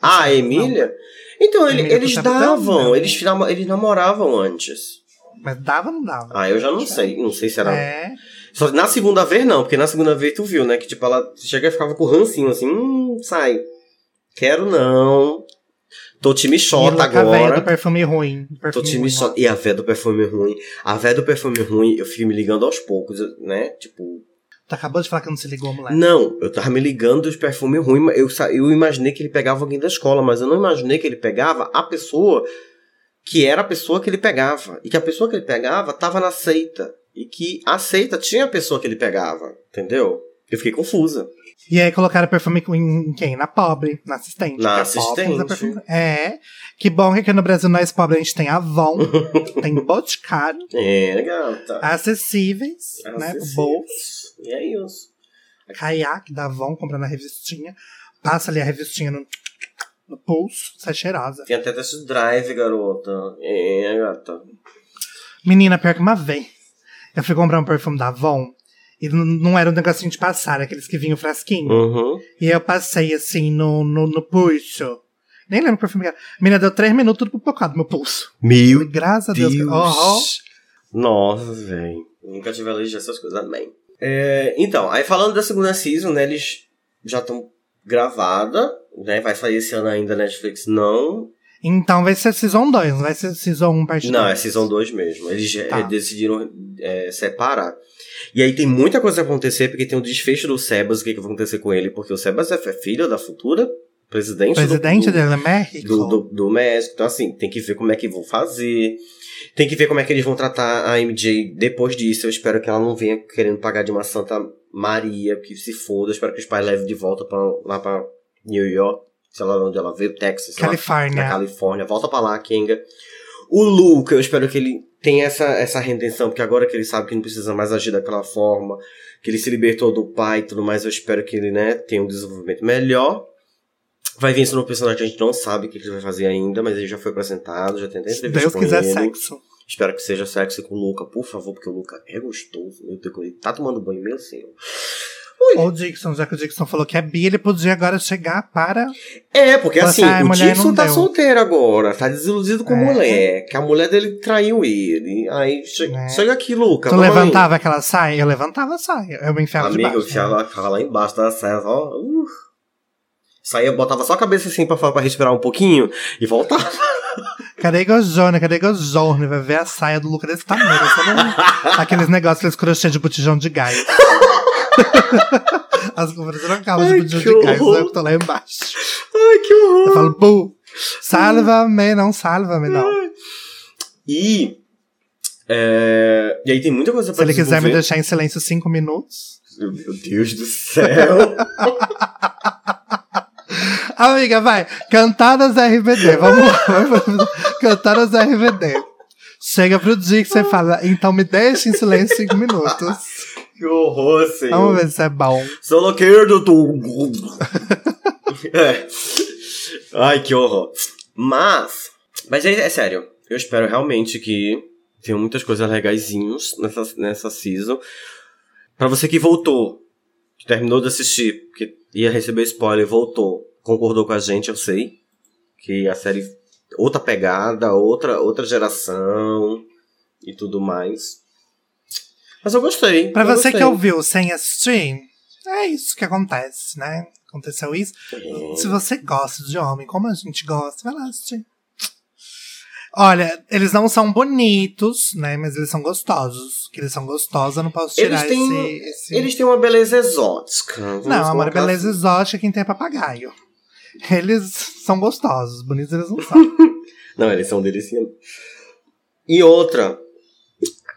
Ah, a Emília? Então, ele- Emília eles davam, não. eles, eles namoravam antes. Mas dava ou não dava? Ah, eu já não sei, não sei se era... É. Só na segunda vez não, porque na segunda vez tu viu, né, que tipo, ela chega e ficava com rancinho, assim, hum, sai. Quero não. Tô time lá com a véia do agora. perfume ruim. Tô Perfume time ruim, shota. E a véia do perfume ruim. A véia do perfume ruim, eu fiquei me ligando aos poucos, né, tipo... Tu acabou de falar que não se ligou, moleque. Não, eu tava me ligando dos perfumes ruins, eu, eu imaginei que ele pegava alguém da escola, mas eu não imaginei que ele pegava a pessoa que era a pessoa que ele pegava. E que a pessoa que ele pegava tava na seita. E que a seita tinha a pessoa que ele pegava. Entendeu? Eu fiquei confusa. E aí colocaram perfume em quem? Na pobre, na assistente. Na pobre assistente. perfume- É. Que bom que aqui no Brasil nós pobres a gente tem Avon, tem Boticário, É, gata. acessíveis, né? Acessíveis. Bolso, E é isso. caiaque da Avon, comprando a revistinha. Passa ali a revistinha no, no pulso, sai cheirosa. Tem até test drive, garota. É, gata. Menina, pior que uma vez. Eu fui comprar um perfume da Avon. E não era um negocinho de passar, aqueles que vinham frasquinho. Uhum. E eu passei assim no, no, no pulso. Nem lembro o perfume que era. Menina, deu três minutos tudo pipocado meu pulso. Meu Falei, Graças a Deus. Deus. Aham. Nossa, velho. Nunca tive alergia a essas coisas, amém. É, então, aí falando da segunda season, né, eles já estão gravada né? Vai sair esse ano ainda Netflix? Não. Então vai ser Season 2, não vai ser Season 1 parte Não, 2. é Season 2 mesmo. Eles Tá. eh, decidiram eh, separar. E aí tem muita coisa a acontecer, porque tem o desfecho do Sebas, o que, que vai acontecer com ele, porque o Sebas é filho da futura presidente, presidente do, do, é México. do, do, do México. Então, assim, tem que ver como é que vão fazer. Tem que ver como é que eles vão tratar a MJ depois disso. Eu espero que ela não venha querendo pagar de uma Santa Maria, que se foda. Eu espero que os pais levem de volta pra, lá pra New York, sei lá onde ela veio, Texas, lá, Califórnia. na Califórnia. Volta pra lá, Kenga. O Luca, eu espero que ele tenha essa, essa redenção, porque agora que ele sabe que não precisa mais agir daquela forma, que ele se libertou do pai e tudo mais, eu espero que ele, né, tenha um desenvolvimento melhor. Vai vir esse novo personagem que a gente não sabe o que ele vai fazer ainda, mas ele já foi apresentado, já tem até Se entrevista Deus com quiser ele. sexo. Espero que seja sexo com o Luca, por favor, porque o Luca é gostoso. Meu Deus, ele tá tomando banho mesmo ó. O Dixon, já que o Dixon falou que é bi, ele podia agora chegar para. É, porque assim, o Dixon tá deu. solteiro agora, tá desiludido com a É. mulher, que a mulher dele traiu ele. Aí che É. chega aqui, Luca. tu aí. levantava aquela saia? Eu levantava a saia. Eu me enfiava Amiga, eu debaixo. né? ficava, lá embaixo da saia, ó. Uh. Saía, botava só a cabeça assim pra, pra respirar um pouquinho e voltava. Cadê Gojone? Cadê Gojone? Vai ver a saia do Luca desse tamanho. Só Aqueles negócios, aqueles crochê de botijão de gás. As conversas eram calmas de gás. horror. Eu tô lá embaixo. Ai, que horror. Eu falo, bu, salva-me, não salva-me, não. E. é, e aí tem muita coisa Se pra ele quiser me deixar em silêncio cinco minutos. Meu Deus do céu. Amiga, vai. Cantadas RBD. Vamos lá. Cantadas RBD. Chega pro dia que você fala, então me deixa em silêncio cinco minutos. Que horror, senhor. Vamos ver se é bom. Solo tu. é. Ai, que horror. Mas. Mas é, é sério. Eu espero realmente que tenham muitas coisas legaisinhos nessa, nessa season. Pra você que voltou, que terminou de assistir, que ia receber spoiler, voltou, concordou com a gente, eu sei. Que a série. Outra pegada, outra, outra geração e tudo mais. Mas eu gostei. Pra eu você que gostei. ouviu sem assistir, é isso que acontece, né? Aconteceu isso. É. Se você gosta de homem, como a gente gosta, vai lá assistir. Olha, eles não são bonitos, né? Mas eles são gostosos. Que eles são gostosos, eu não posso tirar Eles têm, esse, esse- eles têm uma beleza exótica. Não, amor, colocar beleza assim. exótica quem tem é papagaio. Eles são gostosos, bonitos eles não são. Não, eles são deliciosos. E outra,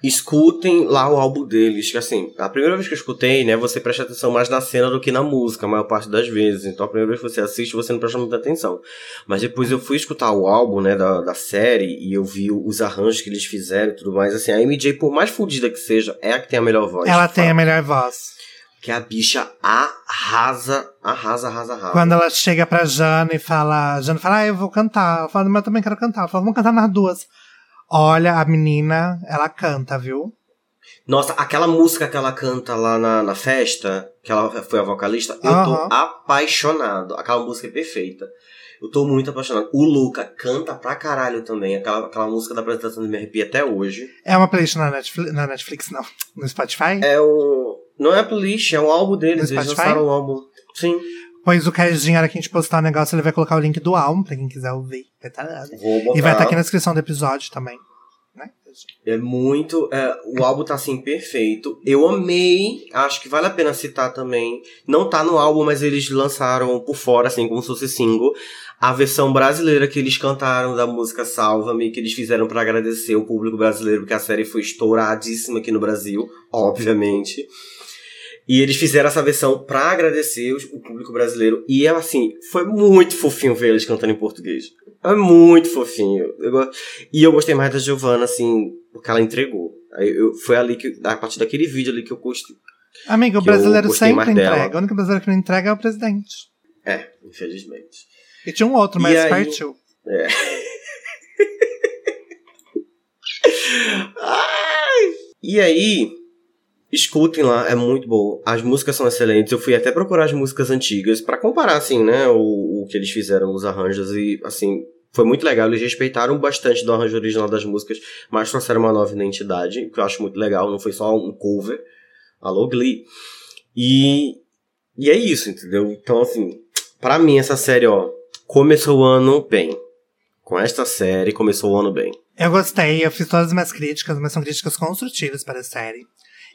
escutem lá o álbum deles, que assim, a primeira vez que eu escutei, né, você presta atenção mais na cena do que na música, a maior parte das vezes. Então a primeira vez que você assiste, você não presta muita atenção. Mas depois eu fui escutar o álbum, né, da, da série, e eu vi os arranjos que eles fizeram e tudo mais. Assim, a MJ, por mais fodida que seja, é a que tem a melhor voz. Ela tem a fato. melhor voz. Que a bicha arrasa, arrasa, arrasa, arrasa. Quando ela chega pra Jana e fala, Jana fala, ah, eu vou cantar. Ela fala, mas eu também quero cantar. Ela fala, vamos cantar nas duas. Olha, a menina, ela canta, viu? Nossa, aquela música que ela canta lá na, na festa, que ela foi a vocalista, eu tô apaixonado. Aquela música é perfeita. Eu tô muito apaixonado. O Luca canta pra caralho também. Aquela, aquela música da apresentação Me Arrepia até hoje. É uma playlist na Netflix, na Netflix não, no Spotify? É o. Não é a playlist, é um álbum deles. Eles lançaram um álbum. Sim. Pois o Cardinho, era que a gente postar o negócio, ele vai colocar o link do álbum pra quem quiser ouvir. Tá-. E vai estar aqui na descrição do episódio também. Né? É muito. é, o álbum tá assim perfeito. Eu amei. Acho que vale a pena citar também. Não tá no álbum, mas eles lançaram por fora, assim, como se fosse single. A versão brasileira que eles cantaram da música Salva-me, que eles fizeram pra agradecer o público brasileiro, porque a série foi estouradíssima aqui no Brasil, obviamente. E eles fizeram essa versão pra agradecer o público brasileiro. E é assim, foi muito fofinho ver eles cantando em português. É muito fofinho. Eu e eu gostei mais da Giovanna, assim, porque ela entregou. Eu, foi ali que, a partir daquele vídeo ali que eu gostei. Amigo, o brasileiro sempre dela. entrega. O único brasileiro que não entrega é o presidente. É, infelizmente. E tinha um outro, mas aí- partiu. E aí, escutem lá, é muito bom. As músicas são excelentes. Eu fui até procurar as músicas antigas pra comparar, assim, né, o, o que eles fizeram, os arranjos. E, assim, foi muito legal. Eles respeitaram bastante do arranjo original das músicas, mas trouxeram uma nova identidade, que eu acho muito legal. Não foi só um cover. Alô, Glee. E, e é isso, entendeu? Então, assim, Pra mim, essa série, ó, começou o ano bem. Com esta série, começou o ano bem. Eu gostei, eu fiz todas as minhas críticas, mas são críticas construtivas para a série.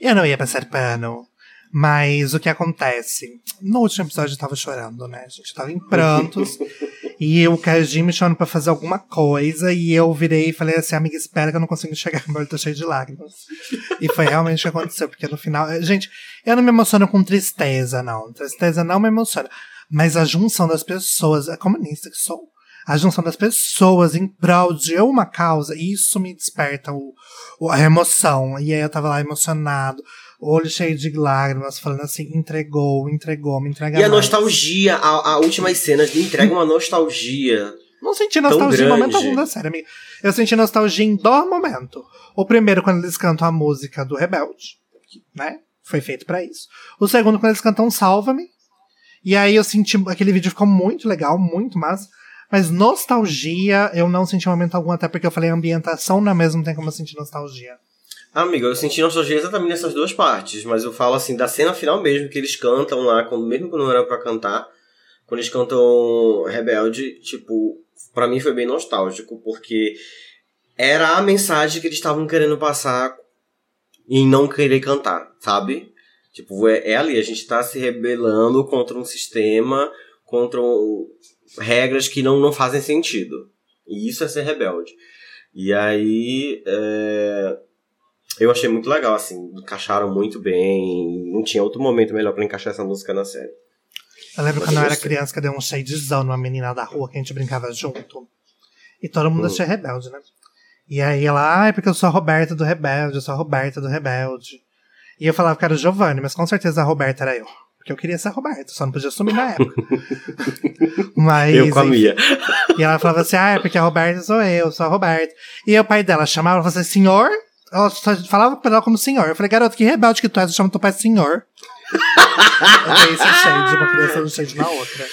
Eu não ia passar pano. Mas o que acontece? No último episódio eu tava chorando, né? A gente tava em prantos. e o Kajin me chamando pra fazer alguma coisa. E eu virei e falei assim, amiga, espera que eu não consigo chegar, meu olho tá cheio de lágrimas. e foi realmente o que aconteceu, porque no final. Gente, eu não me emociono com tristeza, não. Tristeza não me emociona. Mas a junção das pessoas, é comunista que sou. A junção das pessoas em prol de uma causa, isso me desperta o, o- a emoção. E aí eu tava lá emocionado, olho cheio de lágrimas, falando assim: entregou, entregou, me entrega E a mais. nostalgia, a, a últimas cenas entregam uma nostalgia. Não senti nostalgia em momento algum da série, amiga. Eu senti nostalgia em dois momentos. O primeiro, quando eles cantam a música do Rebelde, né? Foi feito pra isso. O segundo, quando eles cantam Salva-me. E aí eu senti. Aquele vídeo ficou muito legal, muito massa. Mas nostalgia, eu não senti momento algum, até porque eu falei ambientação não é mesmo, tem como eu sentir nostalgia. Amiga, eu senti nostalgia exatamente nessas duas partes, mas eu falo assim, da cena final mesmo, que eles cantam lá, quando, mesmo quando não era pra cantar, quando eles cantam Rebelde, tipo, pra mim foi bem nostálgico, porque era a mensagem que eles estavam querendo passar em não querer cantar, sabe? Tipo, é, é ali, a gente tá se rebelando contra um sistema, contra um- regras que não, não fazem sentido. E isso é ser rebelde. E aí, é, eu achei muito legal, assim, encaixaram muito bem. Não tinha outro momento melhor pra encaixar essa música na série. Eu lembro Mas quando eu era gostei. criança que eu dei um shadezão numa menina da rua que a gente brincava junto. E todo mundo Hum. achei rebelde, né? E aí ela, ah, é porque eu sou a Roberta do Rebelde, eu sou a Roberta do Rebelde. E eu falava que era o Giovanni, mas com certeza a Roberta era eu. Porque eu queria ser a Roberta, só não podia assumir na época. mas. eu com a Mia. E ela falava assim: ah, é porque a Roberta sou eu, sou a Roberta. E o pai dela chamava e falava assim: senhor? Ela só falava pra ela como senhor. Eu falei, garoto, que rebelde que tu és, eu chamo teu pai de senhor. eu dei esse shade, uma criança no shade na outra.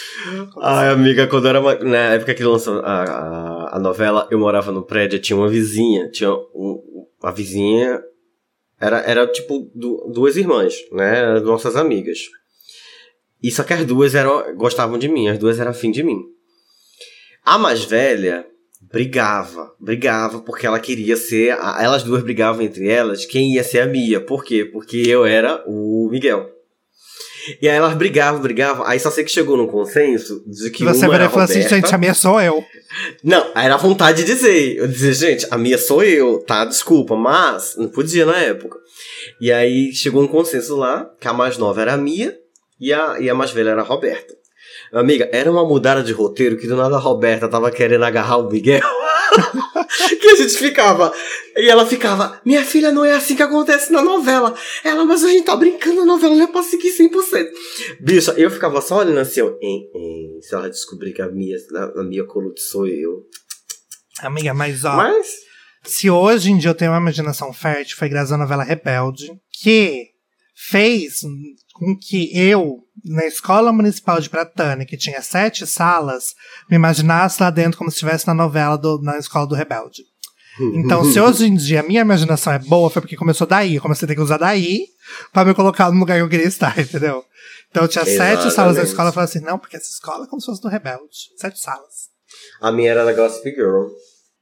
Ai, amiga, quando era uma, na época que lançou a, a, a novela, eu morava no prédio, tinha uma vizinha, tinha um, a vizinha era, era tipo du- duas irmãs, né, nossas amigas. E só que as duas eram, gostavam de mim, as duas eram afim de mim. A mais velha brigava, brigava porque ela queria ser, a- elas duas brigavam entre elas, quem ia ser a Mia. Por quê? Porque eu era o Miguel. E aí elas brigavam, brigavam. Aí só sei que chegou num consenso de que você uma era e falou assim, gente, a minha sou eu. Não, aí era vontade de dizer. Eu dizer, gente, a minha sou eu, tá? Desculpa, mas não podia na época. E aí chegou um consenso lá, que a mais nova era a Mia e a, e a mais velha era a Roberta. Amiga, era uma mudada de roteiro que do nada a Roberta tava querendo agarrar o Miguel. que a gente ficava. E ela ficava, minha filha, não é assim que acontece na novela. Ela, mas a gente tá brincando, a novela não é pra seguir 100%. Bicha, eu ficava só olhando assim, ó, hein, hein, se ela descobrir que a minha, a, a minha colute sou eu. Amiga, mas ó, Mas, se hoje em dia eu tenho uma imaginação fértil, foi graças à novela Rebelde, que fez com que eu, na escola municipal de Pratânia, que tinha sete salas, me imaginasse lá dentro como se estivesse na novela, do, na escola do Rebelde. Então, se hoje em dia a minha imaginação é boa, foi porque começou daí. Eu comecei a ter que usar daí pra me colocar no lugar que eu queria estar, entendeu? Então, eu tinha sete Exatamente. salas na escola. Eu falei assim, não, porque essa escola é como se fosse do Rebelde. Sete salas. a minha era da Gossip Girl.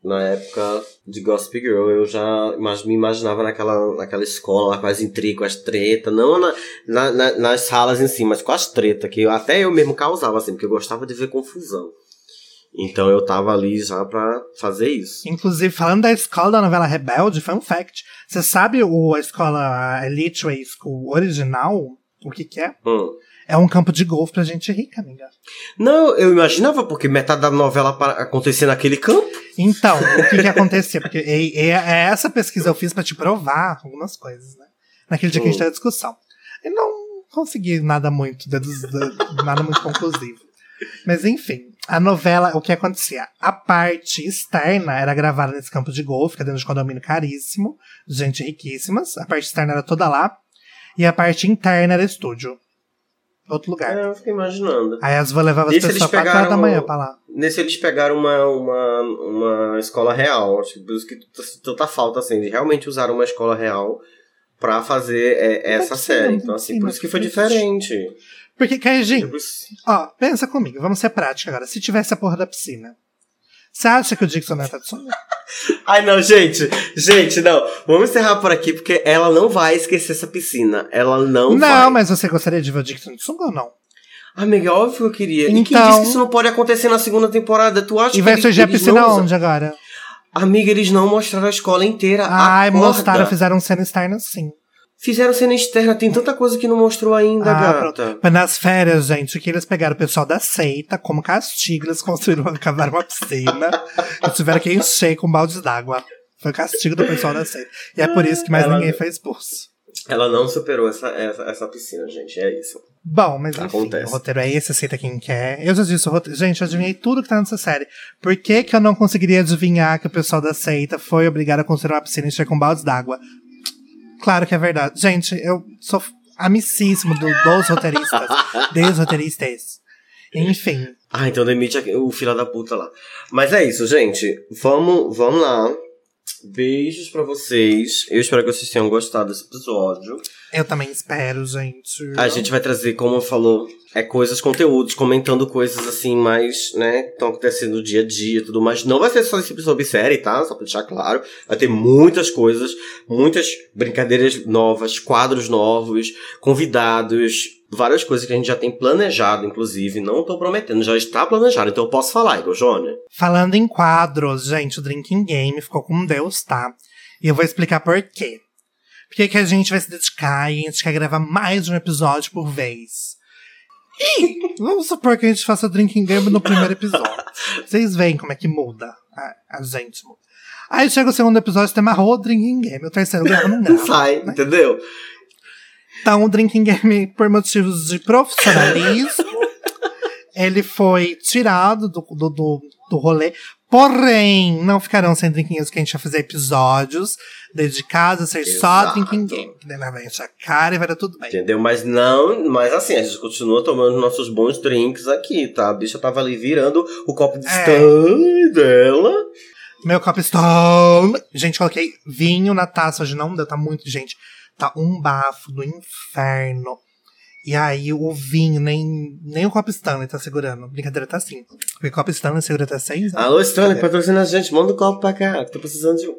Na época de Gossip Girl, eu já me imaginava naquela, naquela escola lá com as intrigas, com as tretas. Não na, na- na- nas salas em si, mas com as tretas, que eu- até eu mesmo causava, assim, porque eu gostava de ver confusão. Então eu tava ali já pra fazer isso. Inclusive, falando da escola da novela Rebelde, fun fact. Você sabe o, a escola Elite Way School original? O que que é? Hum. É um campo de golfe pra gente rica, amiga. Não, eu imaginava, porque metade da novela para acontecer naquele campo. Então, o que que acontecia? Porque é, é- é essa pesquisa eu fiz pra te provar algumas coisas, né? Naquele dia que a gente Hum. teve a discussão. E não consegui nada muito, nada muito conclusivo. Mas enfim, a novela, o que acontecia? A parte externa era gravada nesse campo de golfe, que é dentro de um condomínio caríssimo, gente riquíssimas. A parte externa era toda lá. E a parte interna era estúdio. Outro lugar. É, eu fiquei imaginando. Aí as vou levar as Esse eles pessoas 4 horas da manhã pra lá. Nesse eles pegaram uma, uma, uma escola real. Que por isso que tanta falta, assim. Eles realmente usaram uma escola real pra fazer é, essa Pode ser, série. Então, assim, sim, por isso que foi diferente. Porque, Caijinho, ó, pensa comigo, vamos ser práticos agora. Se tivesse a porra da piscina, você acha que o Dixon não é Tatsumi? Ai, não, gente. Gente, não. Vamos encerrar por aqui, porque ela não vai esquecer essa piscina. Ela não, vai. Não, mas você gostaria de ver o Dixon de sunga ou não? Amiga, óbvio que eu queria. E quem Então- disse que isso não pode acontecer na segunda temporada? Tu acha E vai que surgir a piscina não onde agora? Amiga, eles não mostraram a escola inteira. Ai, Acorda. mostraram, fizeram cena externa sim. Fizeram cena externa, tem tanta coisa que não mostrou ainda, Ah, gata. pronto. Mas nas férias, gente, que eles pegaram o pessoal da seita, como castigo, eles construíram, cavaram uma piscina e tiveram que encher com baldes d'água. Foi o castigo do pessoal da seita. E é por isso que mais Ela- ninguém foi expulso. Ela não superou essa, essa, essa piscina, gente. É isso. Bom, mas enfim, Acontece. o roteiro é esse, aceita quem quer. Eu já disse o roteiro. Gente, eu adivinhei tudo que tá nessa série. Por que, que eu não conseguiria adivinhar que o pessoal da seita foi obrigado a construir uma piscina e encher com baldes d'água? Claro que é verdade. Gente, eu sou amicíssimo do, dos roteiristas. dos roteiristas. Enfim. Ah, então demite o filho da puta lá. Mas é isso, gente. Vamos, vamos lá. Beijos pra vocês. Eu espero que vocês tenham gostado desse episódio. Eu também espero, gente. A gente vai trazer, como falou, é coisas, conteúdos, comentando coisas assim, mais, né, que estão acontecendo no dia a dia e tudo mais. Não vai ser só esse sobre série, tá? Só pra deixar claro. Vai ter muitas coisas, muitas brincadeiras novas, quadros novos, convidados, várias coisas que a gente já tem planejado, inclusive. Não tô prometendo, já está planejado, então eu posso falar, Igor Jônia. Falando em quadros, gente, o Drinking Game ficou com Deus, tá? E eu vou explicar por quê. Porque que a gente vai se dedicar e a gente quer gravar mais de um episódio por vez. E vamos supor que a gente faça o Drinking Game no primeiro episódio. Vocês veem como é que muda. A, a gente muda. Aí chega o segundo episódio, tem amarrou o Drinking Game. O terceiro grava não grava. Sai, entendeu? Então, o Drinking Game, por motivos de profissionalismo, ele foi tirado do, do, do, do rolê. Porém, não ficarão sem Drinking Games, que a gente vai fazer episódios dedicados a ser só Exato. Drinking Game. Que daí vai encher a cara e vai dar tudo bem. Entendeu? Mas não, mas assim, a gente continua tomando nossos bons drinks aqui, tá? A bicha tava ali virando o copo de É. stanley dela. Meu copo Stone. Gente, coloquei vinho na taça. Hoje não deu, tá muito, gente. Tá um bafo do inferno. E aí o vinho, nem, nem o copo Stanley tá segurando. Brincadeira, tá assim. Porque o copo Stanley segura até seis. Alô, Stanley, patrocina a gente, manda um copo pra cá, que tô precisando de um.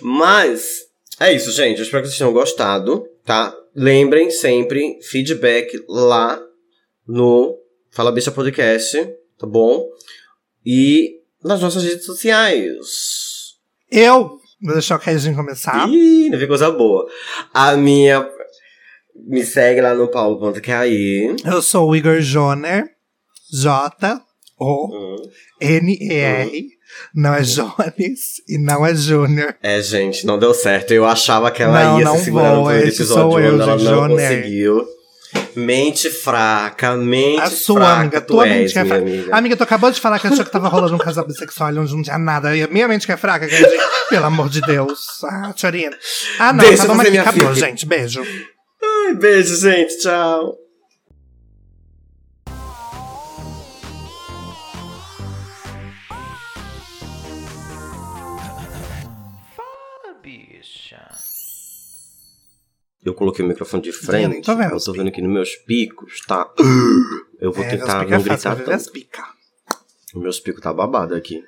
Mas, é isso, gente. Eu espero que vocês tenham gostado, tá? Lembrem sempre, feedback lá no Fala Bicha Podcast, tá bom? E nas nossas redes sociais. Eu vou deixar o Caijinho começar. Ih, não vi coisa boa. A minha. Me segue lá no paulo.caí. Eu sou o Igor Joner. J-O-N-E-R. Não é Jones e não é Júnior. É, gente, não deu certo. Eu achava que ela Não, ia não se segurar no vou, primeiro esse episódio, sou eu, ela não Joné. conseguiu. Mente fraca, mente A sua fraca, amiga, tu tua és, mente que é fraca. amiga. Amiga, tu acabou de falar que achou que tava rolando um casal bissexual onde não tinha nada. E a minha mente que é fraca, Caijinho. Pelo amor de Deus. Ah, Tchorina. Ah, não, Deixa tá bom aqui, acabou, filha. gente. Beijo. Ai, beijo, gente. Tchau. Eu coloquei o microfone de frente. tô vendo eu tô vendo aqui nos meus picos, tá? Eu vou É, tentar não é gritar tanto. pica. Meus picos tá babado aqui.